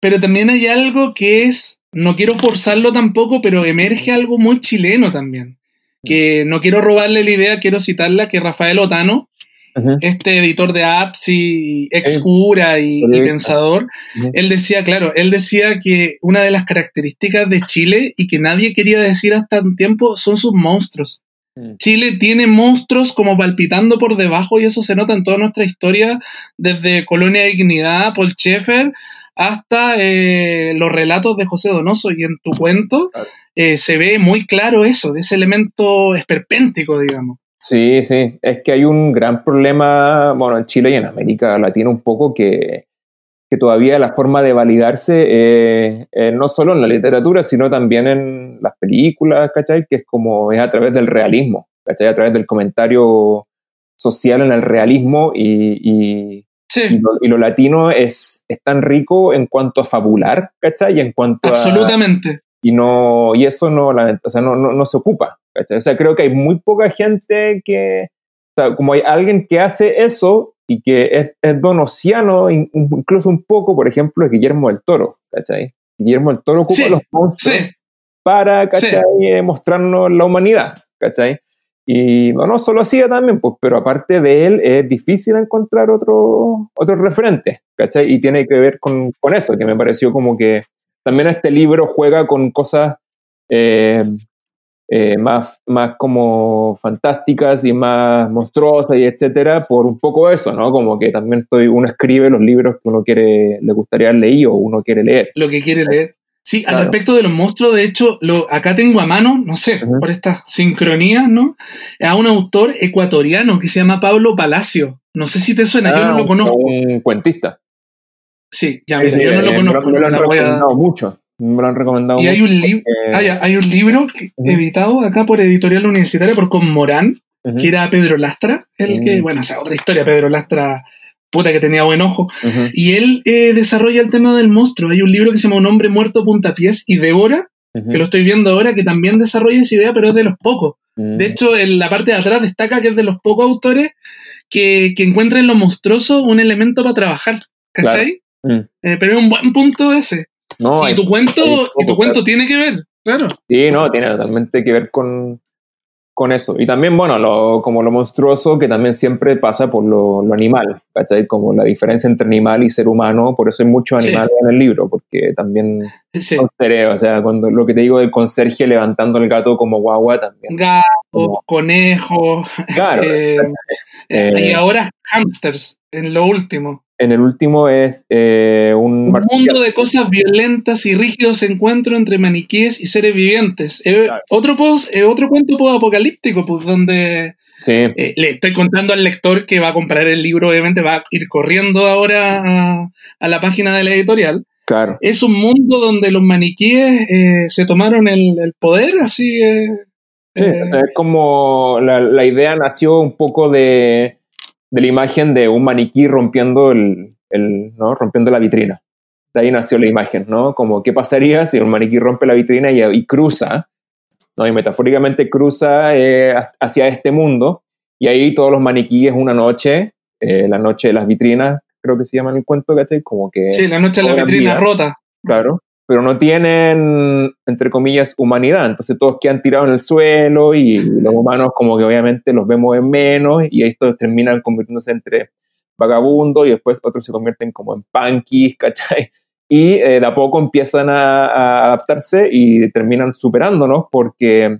Pero también hay algo que es, no quiero forzarlo tampoco, pero emerge algo muy chileno también. Que no quiero robarle la idea, quiero citarla, que Rafael Otano, este editor de apps y ex cura y, pensador, él decía, claro, él decía que una de las características de Chile y que nadie quería decir hasta un tiempo son sus monstruos. Chile tiene monstruos como palpitando por debajo y eso se nota en toda nuestra historia, desde Colonia Dignidad, Paul Schaeffer, hasta eh, los relatos de José Donoso. Y en tu cuento eh, se ve muy claro eso, de ese elemento esperpéntico, digamos. Sí, sí, es que hay un gran problema, bueno, en Chile y en América Latina un poco, que, que todavía la forma de validarse, eh, eh, no solo en la literatura, sino también en las películas, ¿cachai? Que es como, es a través del realismo, ¿cachai? A través del comentario social en el realismo y, y, lo, latino es, es, tan rico en cuanto a fabular, ¿cachai? Y en cuanto Absolutamente. y, no, y eso no, o sea, no, no, no se ocupa, o sea, creo que hay muy poca gente que, o sea, como hay alguien que hace eso, y que es, es donosiano, incluso un poco, por ejemplo, es Guillermo del Toro, ¿cachai? Guillermo del Toro ocupa los monstruos para, ¿cachai? Eh, mostrarnos la humanidad, ¿cachai? Y no, no solo hacía también, pues, pero aparte de él es difícil encontrar otro, otro referente, ¿cachai? Y tiene que ver con, con eso, que me pareció como que también este libro juega con cosas eh, eh, más, más como fantásticas y más monstruosas y etcétera, por un poco eso, ¿no? Como que también estoy, uno escribe los libros que uno quiere, le gustaría leer o uno quiere leer. Lo que quiere leer. Sí, al respecto de los monstruos, de hecho, lo, acá tengo a mano, no sé, por estas sincronías, ¿no? A un autor ecuatoriano que se llama Pablo Palacio. No sé si te suena, yo no lo ah, conozco. Un cuentista. Sí, ya mira, yo no lo conozco. Me lo han recomendado mucho. Me lo han recomendado y hay un, ah, hay un libro editado acá por Editorial Universitaria por Conmorán, que era Pedro Lastra, el que, mm. bueno, o sea, otra historia, Pedro Lastra puta que tenía buen ojo. Y él eh, desarrolla el tema del monstruo. Hay un libro que se llama Un hombre muerto puntapiés y Devora, que lo estoy viendo ahora, que también desarrolla esa idea, pero es de los pocos. De mm. hecho, en la parte de atrás destaca que es de los pocos autores que, que encuentran en lo monstruoso un elemento para trabajar. ¿Cachai? Mm. Eh, pero es un buen punto ese. Y tu cuento, y tu cuento tiene que ver, claro. Sí, no, tiene totalmente que ver con, con eso. Y también, bueno, lo, como lo monstruoso que también siempre pasa por lo, animal, ¿cachai? Como la diferencia entre animal y ser humano, por eso hay mucho animal en el libro, porque también son seres, o sea, cuando lo que te digo del conserje levantando el gato como guagua también. Gato, conejo, claro. Eh, eh, y ahora hamsters, en lo último en el último es eh, un... Un mundo de cosas violentas y rígidos encuentro entre maniquíes y seres vivientes. otro, post, otro cuento apocalíptico, pues donde eh, le estoy contando al lector que va a comprar el libro, obviamente va a ir corriendo ahora a, la página de la editorial. Claro. Es un mundo donde los maniquíes eh, se tomaron el, poder, así... sí, es como la, la idea nació un poco de de la imagen de un maniquí rompiendo, el, el, ¿no? rompiendo la vitrina. De ahí nació la imagen, ¿no? Como, ¿qué pasaría si un maniquí rompe la vitrina y, cruza, ¿no? Y metafóricamente cruza eh, hacia este mundo, y ahí todos los maniquíes una noche, eh, la noche de las vitrinas, creo que se llama en el cuento, ¿cachai? Como que... Sí, la noche de la vitrina rota. Claro, pero no tienen, entre comillas, humanidad. Entonces todos quedan tirados en el suelo y los humanos como que obviamente los vemos en menos y estos terminan convirtiéndose entre vagabundos y después otros se convierten como en punkies, ¿cachai? Y eh, de a poco empiezan a, adaptarse y terminan superándonos porque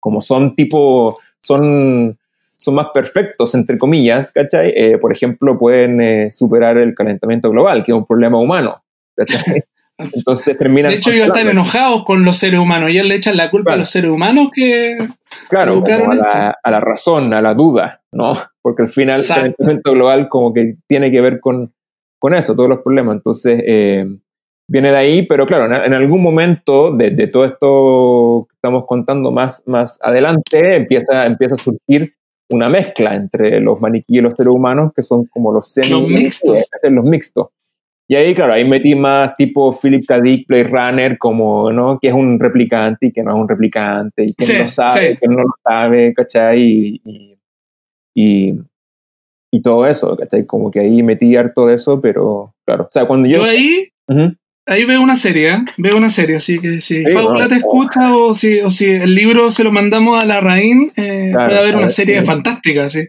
como son tipo, son, son más perfectos, entre comillas, ¿cachai? Eh, por ejemplo, pueden eh, superar el calentamiento global, que es un problema humano, ¿cachai? Entonces terminan. De hecho, ellos están enojados con los seres humanos y ellos le echan la culpa a los seres humanos que. Claro, a la, a la, razón, a la duda, ¿no? Porque al final el calentamiento global, como que tiene que ver con, con eso, todos los problemas. Entonces, eh, viene de ahí, pero claro, en, algún momento de, de, todo esto que estamos contando más, más adelante, empieza, empieza a surgir una mezcla entre los maniquíes y los seres humanos, que son como los semi los mixtos. Los mixtos. Y ahí, claro, ahí metí más tipo Philip K. Dick, Play Runner, como, ¿no? Que es un replicante y que no es un replicante, y que no sabe, que no lo sabe, ¿cachai? Y, y, y, todo eso, ¿cachai? Como que ahí metí harto de eso, pero, claro, o sea, cuando yo... Yo ahí... Ahí veo una serie, ¿eh? veo una serie, así que si Paula te escucha o si, o si el libro se lo mandamos a la Raín, eh, puede haber una serie fantástica, sí.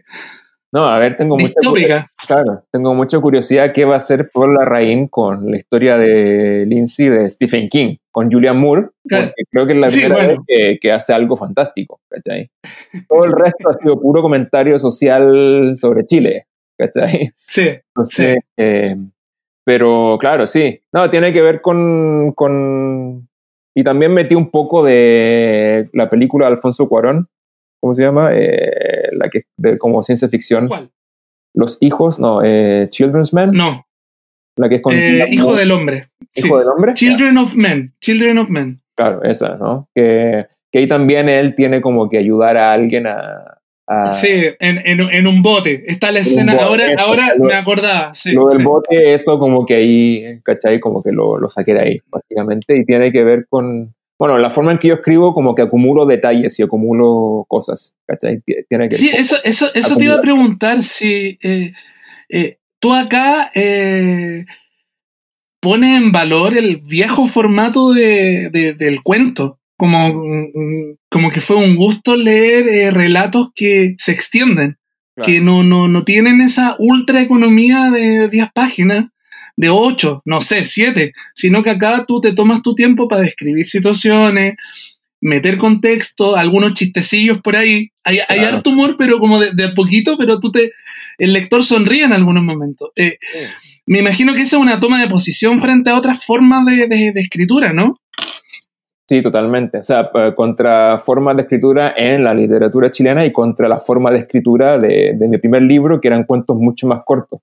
No, a ver, tengo mucha, claro, tengo mucha curiosidad qué va a hacer Paul Larraín con la historia de Lindsay de Stephen King, con Julian Moore, porque creo que es la primera vez que, hace algo fantástico, ¿cachai? Todo el resto ha sido puro comentario social sobre Chile, ¿cachai? Sí. Entonces, eh, pero claro, sí. No, tiene que ver con, con... Y también metí un poco de la película de Alfonso Cuarón, ¿cómo se llama? Eh, la que de como ciencia ficción. ¿Cuál? Los hijos, no, eh, Children's Men. No. La que es con eh, Hijo del hombre. Hijo del hombre. Children of Men. Children of Men. Claro, esa, ¿no? Que, que ahí también él tiene como que ayudar a alguien a, sí, en, en, en, un bote. Está la escena, ahora, ahora me acordaba. Sí, lo del bote, eso como que ahí, ¿cachai? Como que lo, lo saqué de ahí, básicamente, y tiene que ver con, bueno, la forma en que yo escribo, como que acumulo detalles y acumulo cosas, ¿cachai? Tiene que sí, eso, eso, eso te iba a preguntar si. Eh, eh, tú acá eh, pones en valor el viejo formato de, del cuento. Como, como que fue un gusto leer relatos que se extienden, que no, no, no tienen esa ultra economía de 10 páginas, de 8, no sé, 7, sino que acá tú te tomas tu tiempo para describir situaciones, meter contexto, algunos chistecillos por ahí. Hay, hay harto humor, pero como de, de, poquito, pero tú te. El lector sonríe en algunos momentos. Eh, Me imagino que esa es una toma de posición frente a otras formas de, de, de escritura, ¿no? Sí, totalmente. O sea, contra formas de escritura en la literatura chilena y contra la forma de escritura de mi primer libro, que eran cuentos mucho más cortos.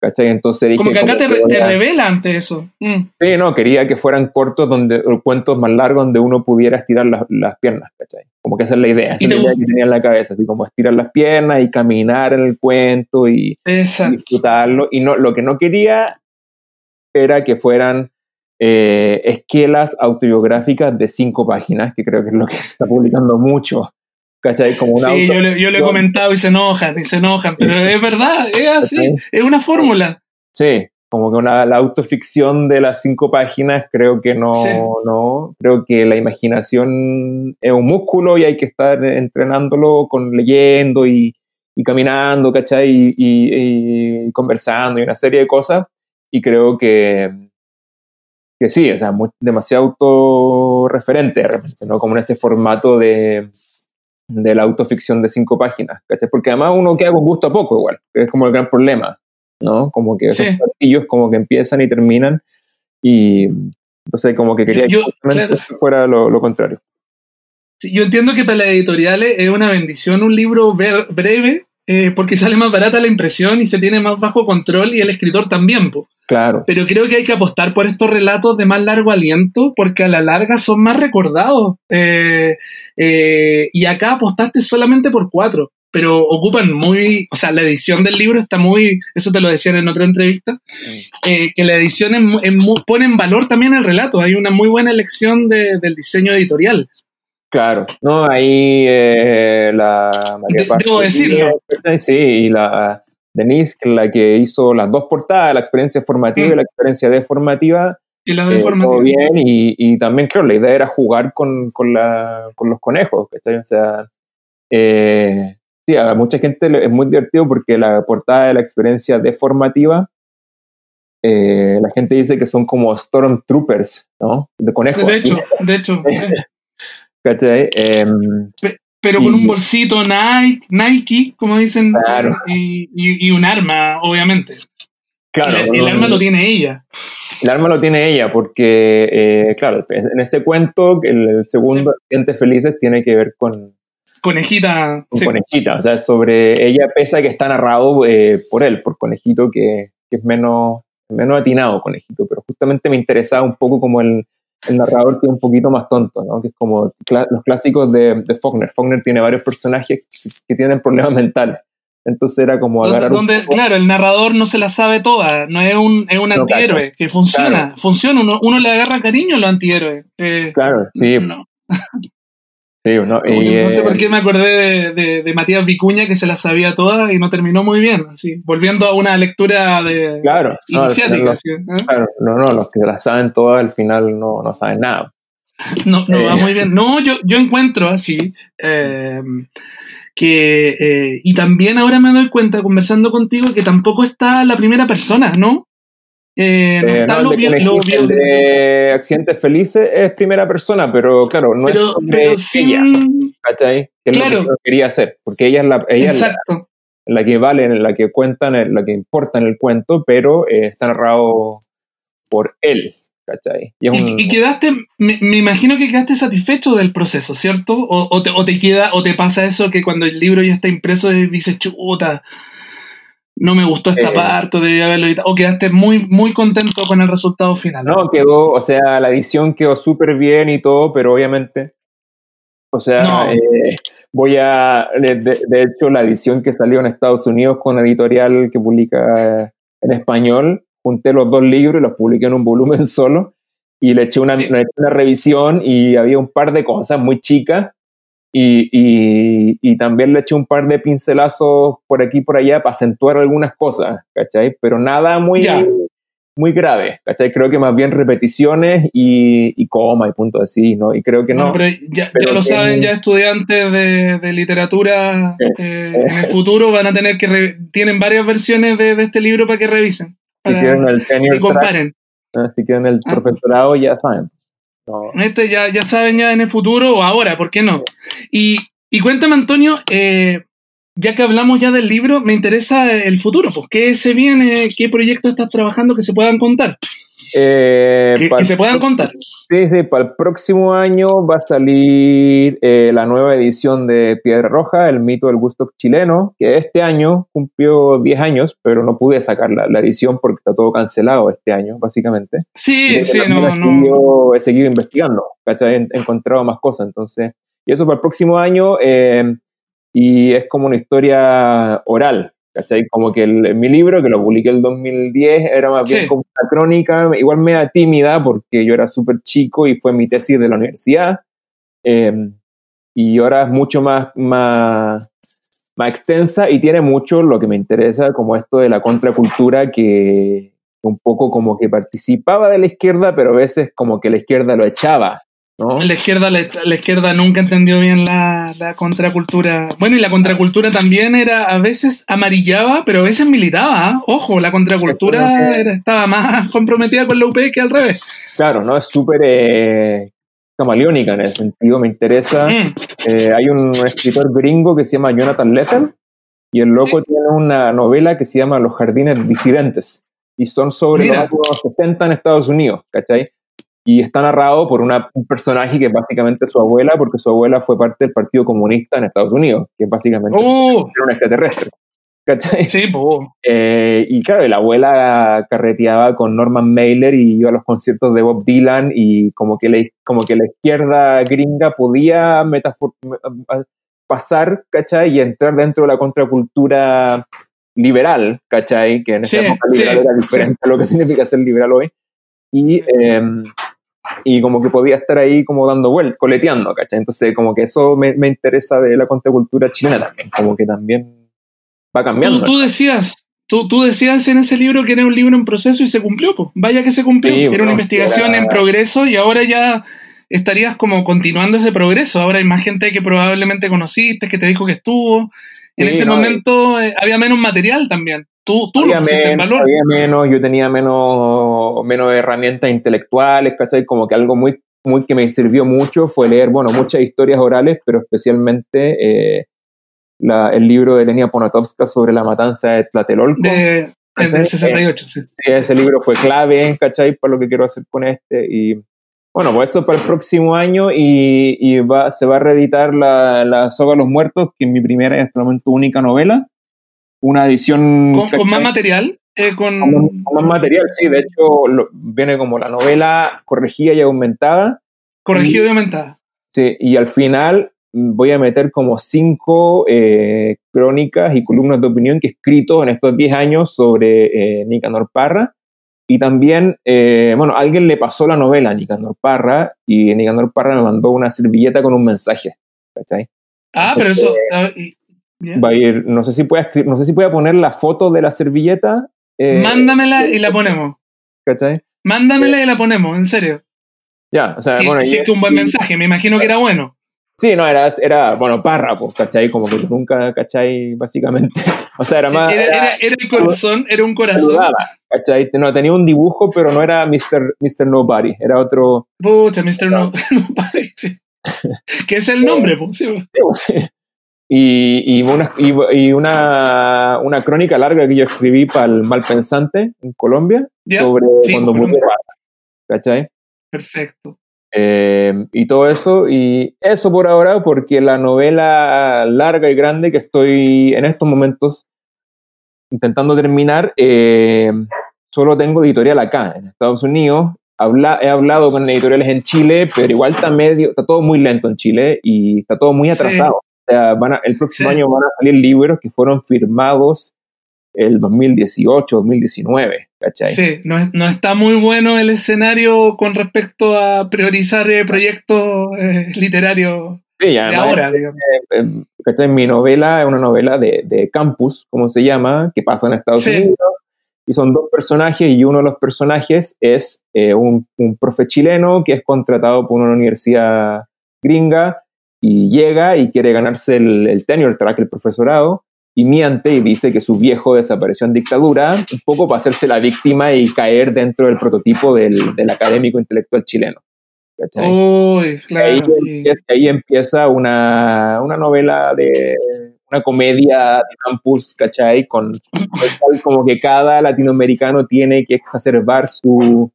¿Cachai? Entonces dije, como que acá te, te, revela ante eso. Mm. Sí, no, quería que fueran cortos, donde, cuentos más largos donde uno pudiera estirar las, las piernas, ¿cachai? Como que esa es la idea, esa es la idea que tenía en la cabeza, así como estirar las piernas y caminar en el cuento y, y disfrutarlo. Y no, lo que no quería era que fueran eh, esquelas autobiográficas de cinco páginas, que creo que es lo que se está publicando mucho ¿cachai? Como una sí, yo le, yo le, he comentado y se enojan, y se enojan, pero es verdad, es así, ¿cachai? es una fórmula. Sí, como que una, la autoficción de las cinco páginas creo que no, sí. no, creo que la imaginación es un músculo y hay que estar entrenándolo con leyendo y, y caminando, ¿cachai? Y, y, y, conversando y una serie de cosas. Y creo que, que sí, o sea, muy, demasiado autorreferente, ¿no? Como en ese formato de, de la autoficción de cinco páginas, ¿cachai? Porque además uno queda con gusto a poco igual, es como el gran problema, ¿no? Como que esos sí. como que empiezan y terminan y entonces como que quería yo, que claro. fuera lo, lo contrario. Sí, yo entiendo que para las editoriales es una bendición un libro breve eh, porque sale más barata la impresión y se tiene más bajo control y el escritor también. Po. Claro. Pero creo que hay que apostar por estos relatos de más largo aliento porque a la larga son más recordados. Eh, eh, y acá apostaste solamente por cuatro, pero ocupan muy, o sea, la edición del libro está muy, eso te lo decían en otra entrevista, eh, que la edición es, es, pone en valor también el relato, hay una muy buena elección de, del diseño editorial. Claro, no, ahí la María Paz, Debo decirlo. Sí, y la Denise, que la que hizo las dos portadas, la experiencia formativa mm. y la experiencia deformativa. Y la deformativa. Eh, bien, y, y, también, claro, la idea era jugar con, con, la, con los conejos, ¿cachai? O sea, eh, sí, a mucha gente es muy divertido porque la portada de la experiencia deformativa, eh, la gente dice que son como Stormtroopers, ¿no? De conejos. De hecho, de hecho. ¿Cachai? Eh, pero con un bolsito Nike, Nike como dicen, claro. y, y, y, un arma, obviamente. Claro, el, arma lo tiene ella. El arma lo tiene ella, porque, eh, claro, en ese cuento, el, el segundo, sí. Dientes Felices, tiene que ver con. Conejita. Con sí. Conejita, o sea, sobre ella, pesa que está narrado eh, por él, por Conejito, que, que es menos, menos atinado, Conejito, pero justamente me interesaba un poco como el el narrador que es un poquito más tonto, ¿no? que es como los clásicos de, de, Faulkner. Faulkner tiene varios personajes que, que tienen problemas mentales. Entonces era como agarrar. Donde, poco... Claro, el narrador no se la sabe toda, no es un, es un no, antihéroe, que funciona, claro. funciona, uno, uno, le agarra cariño a los antihéroes. Eh, claro, sí. No. Sí, no, y, no sé por qué me acordé de, de, de, Matías Vicuña que se las sabía todas y no terminó muy bien, así, volviendo a una lectura de claro, iniciática. No, ¿sí? ¿eh? claro, no, no, los que las saben todas al final no, no saben nada. No, no eh. va muy bien. No, yo, yo encuentro así eh, que, eh, y también ahora me doy cuenta conversando contigo que tampoco está la primera persona, ¿no? Eh, no, eh, no, lo, de, lo, el de accidentes felices es primera persona, pero claro, no pero, es sobre pero sin... ella, ¿cachai? Que es claro. lo que quería hacer, porque ella es la, ella es la, la, que vale, la que cuentan, la que importa en el cuento, pero eh, está narrado por él, ¿cachai? Y, un... y, y quedaste, me, me, imagino que quedaste satisfecho del proceso, ¿cierto? O, o, te, o, te, queda, o te pasa eso que cuando el libro ya está impreso dices, chuta, no me gustó esta eh, parte, haberlo o quedaste muy, muy contento con el resultado final. No, quedó, o sea, la edición quedó súper bien y todo, pero obviamente, o sea, no. eh, voy a, de, de, hecho, la edición que salió en Estados Unidos con la editorial que publica en español, junté los dos libros y los publiqué en un volumen solo y le eché una, sí. una, una revisión y había un par de cosas muy chicas y, y, también le eché un par de pincelazos por aquí y por allá para acentuar algunas cosas, ¿cachai? Pero nada muy, muy grave, ¿cachai? Creo que más bien repeticiones y, y coma y punto así, ¿no? Y creo que no. pero ya, lo saben ya estudiantes de, de literatura eh, en el futuro van a tener que... tienen varias versiones de, de, este libro para que revisen. si quieren el tenure y comparen. Ah, si quieren el ah. profesorado ya saben. Este ya, ya saben ya en el futuro o ahora, ¿por qué no? Y, y cuéntame, Antonio, eh, ya que hablamos ya del libro, me interesa el futuro. Pues, ¿Qué se viene? ¿Qué proyectos estás trabajando que se puedan contar? Eh, que, se puedan contar. Sí, sí, para el próximo año va a salir eh, la nueva edición de Piedra Roja, el mito del gusto chileno, que este año cumplió 10 años, pero no pude sacar la, edición porque está todo cancelado este año, básicamente. Sí, sí, no, no. he seguido investigando, ¿cachai? He, encontrado más cosas, entonces. Y eso para el próximo año, eh, y es como una historia oral, ¿cachai? Como que mi libro, que lo publiqué el 2010, era más bien como una crónica, igual media tímida, porque yo era súper chico y fue mi tesis de la universidad. Em, y ahora es mucho más, más, más extensa y tiene mucho lo que me interesa, como esto de la contracultura que un poco como que participaba de la izquierda, pero a veces como que la izquierda lo echaba, la izquierda, la, izquierda nunca entendió bien la, contracultura. Bueno, y la contracultura también era, a veces amarillaba, pero a veces militaba. ¿ah? Ojo, la contracultura estaba más comprometida con la UP que al revés. Claro, ¿no? Es súper eh, camaleónica en ese sentido, me interesa. Mm. Eh, hay un escritor gringo que se llama Jonathan Lethem y el loco tiene una novela que se llama Los jardines disidentes y son sobre los años 60 en Estados Unidos, ¿cachai? Y está narrado por una, un personaje que es básicamente su abuela, porque su abuela fue parte del Partido Comunista en Estados Unidos, que básicamente ¡Oh! era un extraterrestre. ¿Cachai? Sí, eh, y claro, la abuela carreteaba con Norman Mailer y iba a los conciertos de Bob Dylan y como que, la, como que la izquierda gringa podía pasar, ¿cachai? Y entrar dentro de la contracultura liberal, ¿cachai? Que en esa época liberal era diferente a lo que significa ser liberal hoy. Y, eh, y como que podía estar ahí como dando vueltas, coleteando, ¿cachai? Entonces como que eso me, me, interesa de la contracultura chilena también, como que también va cambiando. Tú, decías, tú, tú, decías en ese libro que era un libro en proceso y se cumplió, pues vaya que se cumplió, era una investigación en progreso y ahora ya estarías como continuando ese progreso, ahora hay más gente que probablemente conociste, que te dijo que estuvo, en ese momento eh, había menos material también. Tú, tú había, menos, había menos, yo tenía menos, menos herramientas intelectuales, ¿cachai? Como que algo muy, muy que me sirvió mucho fue leer, bueno, muchas historias orales, pero especialmente eh, la, el libro de Lenia Ponatowska sobre la matanza de Tlatelolco. De, del 68, sí. Ese libro fue clave, ¿cachai? Para lo que quiero hacer con este. Y bueno, pues eso para el próximo año y, y va, se va a reeditar la, la Soga de los Muertos, que es mi primera y hasta el momento única novela una edición... ¿Con, más material? Eh, con... más material, sí. De hecho, viene como la novela corregida y aumentada. Corregida y, aumentada. Sí, y al final voy a meter como cinco eh, crónicas y columnas de opinión que he escrito en estos 10 años sobre eh, Nicanor Parra. Y también, eh, bueno, alguien le pasó la novela a Nicanor Parra y Nicanor Parra me mandó una servilleta con un mensaje. ¿Cachai? Ah, pero eso. Va a ir, no sé si puede no sé si puede poner la foto de la servilleta. Eh, Mándamela y la ponemos. ¿Cachai? Mándamela y la ponemos, en serio. Ya, o sea, bueno. Sí, un buen mensaje, me imagino que era bueno. Sí, no, era, era bueno, párrafo, ¿cachai? Como que nunca, ¿cachai? Básicamente. O sea, era más. Era, era, el corazón, era un corazón. ¿cachai? No, tenía un dibujo, pero no era Mr. Mr. Nobody, era otro. Pucha, Mr. Nobody, sí. que es el nombre, pues. Sí, sí. Y, y, una, y, una, una, crónica larga que yo escribí para el Malpensante en Colombia sobre cuando murió ¿Cachai? Perfecto. Eh, y todo eso, y eso por ahora, porque la novela larga y grande que estoy en estos momentos intentando terminar, eh, solo tengo editorial acá, en Estados Unidos. Habla, he hablado con editoriales en Chile, pero igual está medio, está todo muy lento en Chile y está todo muy atrasado van el próximo año van a salir libros que fueron firmados el 2018, 2019, ¿cachai? Sí, no, no está muy bueno el escenario con respecto a priorizar eh, proyectos eh, literarios Sí, de ahora, digamos. Eh, eh, mi novela es una novela de, de, campus, como se llama, que pasa en Estados Sí. Unidos. Y son dos personajes y uno de los personajes es eh, un, un profe chileno que es contratado por una universidad gringa y llega y quiere ganarse el, el tenure track, el profesorado, y miente y dice que su viejo desapareció en dictadura, un poco para hacerse la víctima y caer dentro del prototipo del, del académico intelectual chileno. Uy, ahí, claro. y- empieza, ahí empieza una, una novela de una comedia de campus, ¿cachai? Con- como que cada latinoamericano tiene que exacerbar su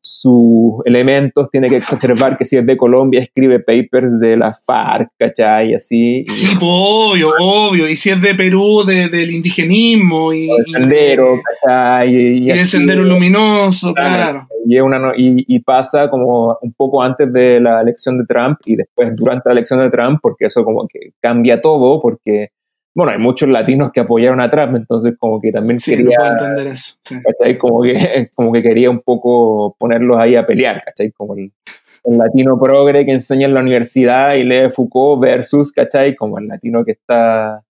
sus elementos, tiene que exacerbar que si es de Colombia escribe papers de la FARC, ¿cachai? Y así. y Sí, pues, obvio, obvio. Y si es de Perú, de- del indigenismo y, y Sendero, de- ¿cachai? Y, y de así. Sendero Luminoso, Claro. claro. Y, una y, y pasa como un poco antes de la elección de Trump y después durante la elección de Trump, porque eso como que cambia todo, porque, bueno, hay muchos latinos que apoyaron a Trump, entonces como que también Sí, no quería, puedo entender eso. sí. ¿cachai? Como que, como que quería un poco ponerlos ahí a pelear, ¿cachai? Como el, el latino progre que enseña en la universidad y lee Foucault versus, ¿cachai? Como el latino que está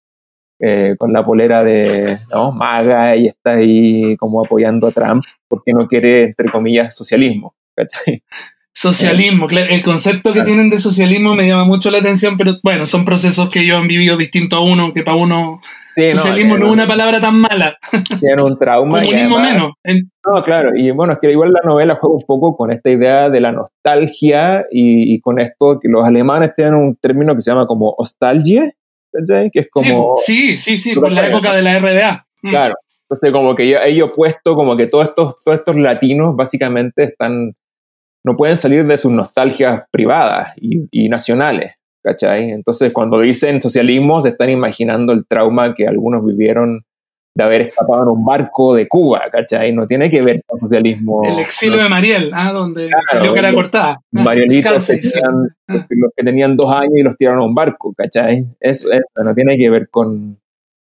eh, con la polera de ¿no? maga y está ahí como apoyando a Trump porque no quiere, entre comillas, socialismo, ¿cachai? Socialismo, claro. El concepto que Claro. tienen de socialismo me llama mucho la atención, pero bueno, son procesos que ellos han vivido distinto a uno, que para uno Sí, socialismo no, tiene es un- una palabra tan mala. Tiene un trauma. Comunismo menos. En- No, claro, y bueno, es que igual la novela juega un poco con esta idea de la nostalgia y, y con esto que los alemanes tienen un término que se llama como nostalgia, ¿cachai? Que es como... Sí, sí, sí, por la época de la RDA. Mm. Claro. Entonces, como que yo, ellos puesto, como que todos estos, todos estos latinos básicamente están, no pueden salir de sus nostalgias privadas y, y nacionales, ¿cachai? Entonces, cuando dicen socialismo, se están imaginando el trauma que algunos vivieron de haber escapado en un barco de Cuba, ¿cachai? No tiene que ver con socialismo. El exilio de Mariel, ah, donde Claro, salió cara cortada. Ah, sí. tenían, Ah. los que tenían dos años y los tiraron a un barco, ¿cachai? Eso, eso no tiene que ver con,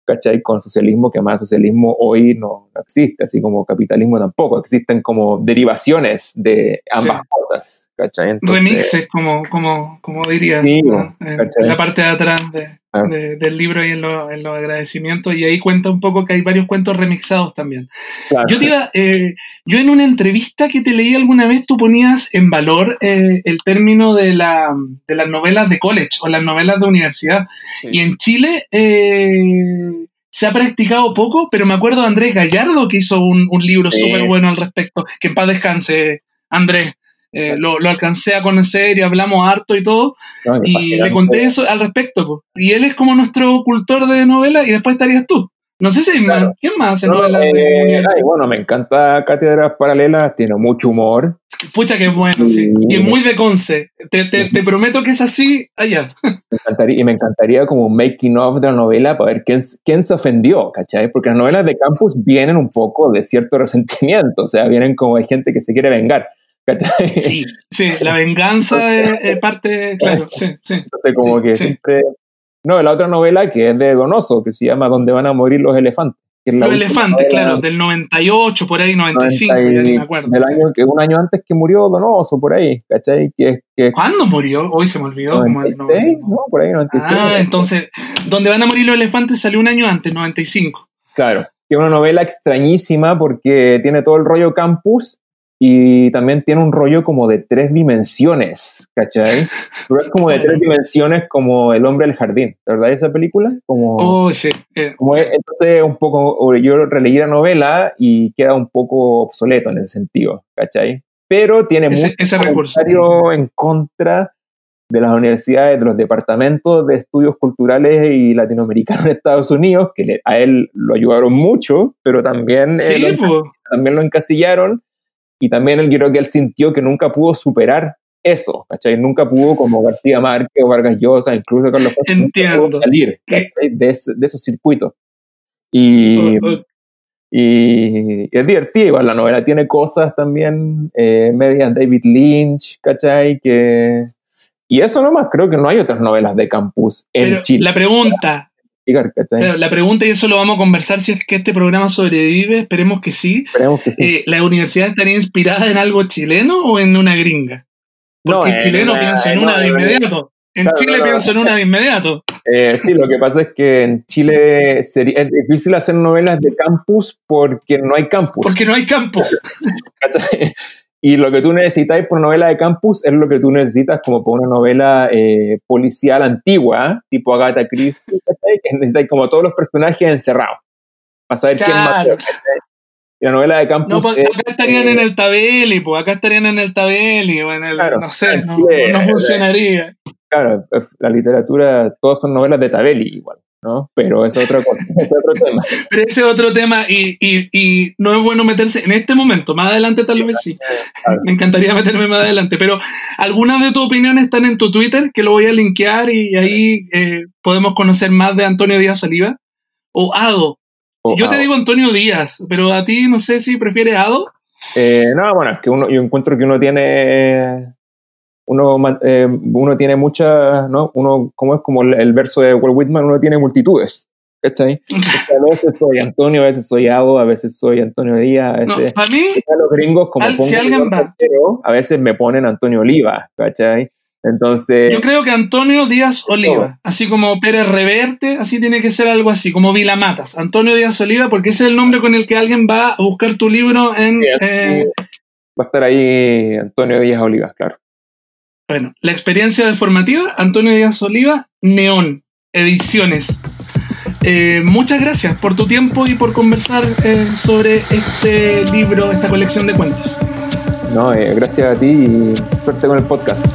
¿cachai? Con socialismo, que más socialismo hoy no, no existe, así como capitalismo tampoco, existen como derivaciones de ambas Sí. cosas, ¿cachai? Entonces, remixes, como, como, como diría Sí, ¿no? en, la parte de atrás de- Ah. de- del libro y en, lo- en los agradecimientos. Y ahí cuenta un poco que hay varios cuentos remixados también. claro. Yo, te iba, eh, yo en una entrevista que te leí alguna vez, tú ponías en valor eh, el término de, la, de las novelas de college o las novelas de universidad. Sí. Y en Chile eh, se ha practicado poco, pero me acuerdo de Andrés Gallardo que hizo un, un libro Sí. súper bueno al respecto. Que en paz descanse, Andrés. Eh, lo, lo alcancé a conocer y hablamos harto y todo. No, Y le conté eso al respecto. po. Y él es como nuestro cultor de novelas y después estarías tú. No sé si hay Claro. más. ¿Quién más hace No, novelas eh, ay, bueno, me encanta Cátedras Paralelas, tiene mucho humor. Pucha que bueno, sí. Sí. Y es muy de Conce. Te, te, te prometo que es así allá. Me encantaría, y me encantaría como un making of de la novela para ver quién, quién se ofendió, ¿cachai? Porque las novelas de campus vienen un poco de cierto resentimiento, o sea, vienen como de gente que se quiere vengar, ¿cachai? Sí, sí, la venganza es, es parte, claro, sí, sí. Entonces como Sí, que sí. siempre... No, la otra novela que es de Donoso, que se llama Donde van a morir los elefantes. que es la Los elefantes, novela claro, del 98, por ahí, 95, 90 ya ni me acuerdo. Del año, que un año antes que murió Donoso, por ahí, ¿cachai? Que, que ¿Cuándo murió? Hoy se me olvidó. como el 96, ¿no? Por ahí 96. Ah, entonces, donde van a morir los elefantes salió un año antes, 95. Claro, que es una novela extrañísima porque tiene todo el rollo campus y también tiene un rollo como de tres dimensiones, ¿cachai? Pero es como de tres dimensiones como El hombre del jardín, ¿verdad? Esa película? Como, Oh, sí. eh, como es- entonces un poco, yo releí la novela y queda un poco obsoleto en ese sentido, ¿cachai? Pero tiene Ese- mucho en contra de las universidades, de los departamentos de estudios culturales y latinoamericanos de Estados Unidos, que le- a él lo ayudaron mucho, pero también, eh, sí, lo, pues. también lo encasillaron y también él, creo que él sintió que nunca pudo superar eso, ¿cachai? Nunca pudo, como García Márquez o Vargas Llosa, incluso Carlos nunca Entiendo. pudo salir de, ese- de esos circuitos. Y, oh, y es divertido, igual la novela tiene cosas también eh, medias David Lynch, ¿cachai? Que, y eso nomás, creo que no hay otras novelas de campus en Pero Chile. la pregunta, ¿cachai? claro, la pregunta, y eso lo vamos a conversar si es que este programa sobrevive, esperemos que sí. Esperemos que sí. Eh, ¿La universidad estaría inspirada en algo chileno o en una gringa? Porque en chileno una- pienso en no, una de inmediato. En Chile pienso en una de inmediato. Eh, sí, lo que pasa es que en Chile sería, es difícil hacer novelas de campus porque no hay campus. Porque no hay campus. y lo que tú necesitas por novela de campus es lo que tú necesitas como por una novela eh, policial antigua, tipo Agatha Christie, que necesitas como todos los personajes encerrados. Para saber quién mató. La novela de campus. No, pues, acá estarían en el Tabeli, pues acá estarían en el Tabeli, o en el. no sé, no, no funcionaría. Claro, la literatura, todas son novelas de Tabeli igual. ¿No? Pero es otro, es otro tema. Pero ese es otro tema y, y, y, no es bueno meterse en este momento, más adelante tal vez sí. Me encantaría meterme más adelante, pero algunas de tus opiniones están en tu Twitter, que lo voy a linkear y ahí eh, podemos conocer más de Antonio Díaz Oliva o Ado. yo te digo Antonio Díaz, pero a ti no sé si prefieres Ado. Eh, no, bueno, es que uno, yo encuentro que uno tiene uno, eh, uno tiene muchas, ¿no? Uno, como es como el, verso de Walt Whitman, uno tiene multitudes. ¿Cachai? a veces soy Antonio, a veces soy Ado, a veces soy Antonio Díaz, a veces. para mí, los gringos, como si alguien va. a veces me ponen Antonio Oliva, ¿cachai? Entonces. Yo creo que Antonio Díaz Oliva, así como Pérez Reverte, así tiene que ser algo así, como Vila Matas. Antonio Díaz Oliva, porque ese es el nombre con el que alguien va a buscar tu libro en. Eh, va a estar ahí Antonio Díaz Oliva, claro. Bueno, la experiencia deformativa, Antonio Díaz Oliva, Neón, Ediciones. Eh, muchas gracias por tu tiempo y por conversar eh, sobre este libro, esta colección de cuentos. No, eh, gracias a ti y suerte con el podcast.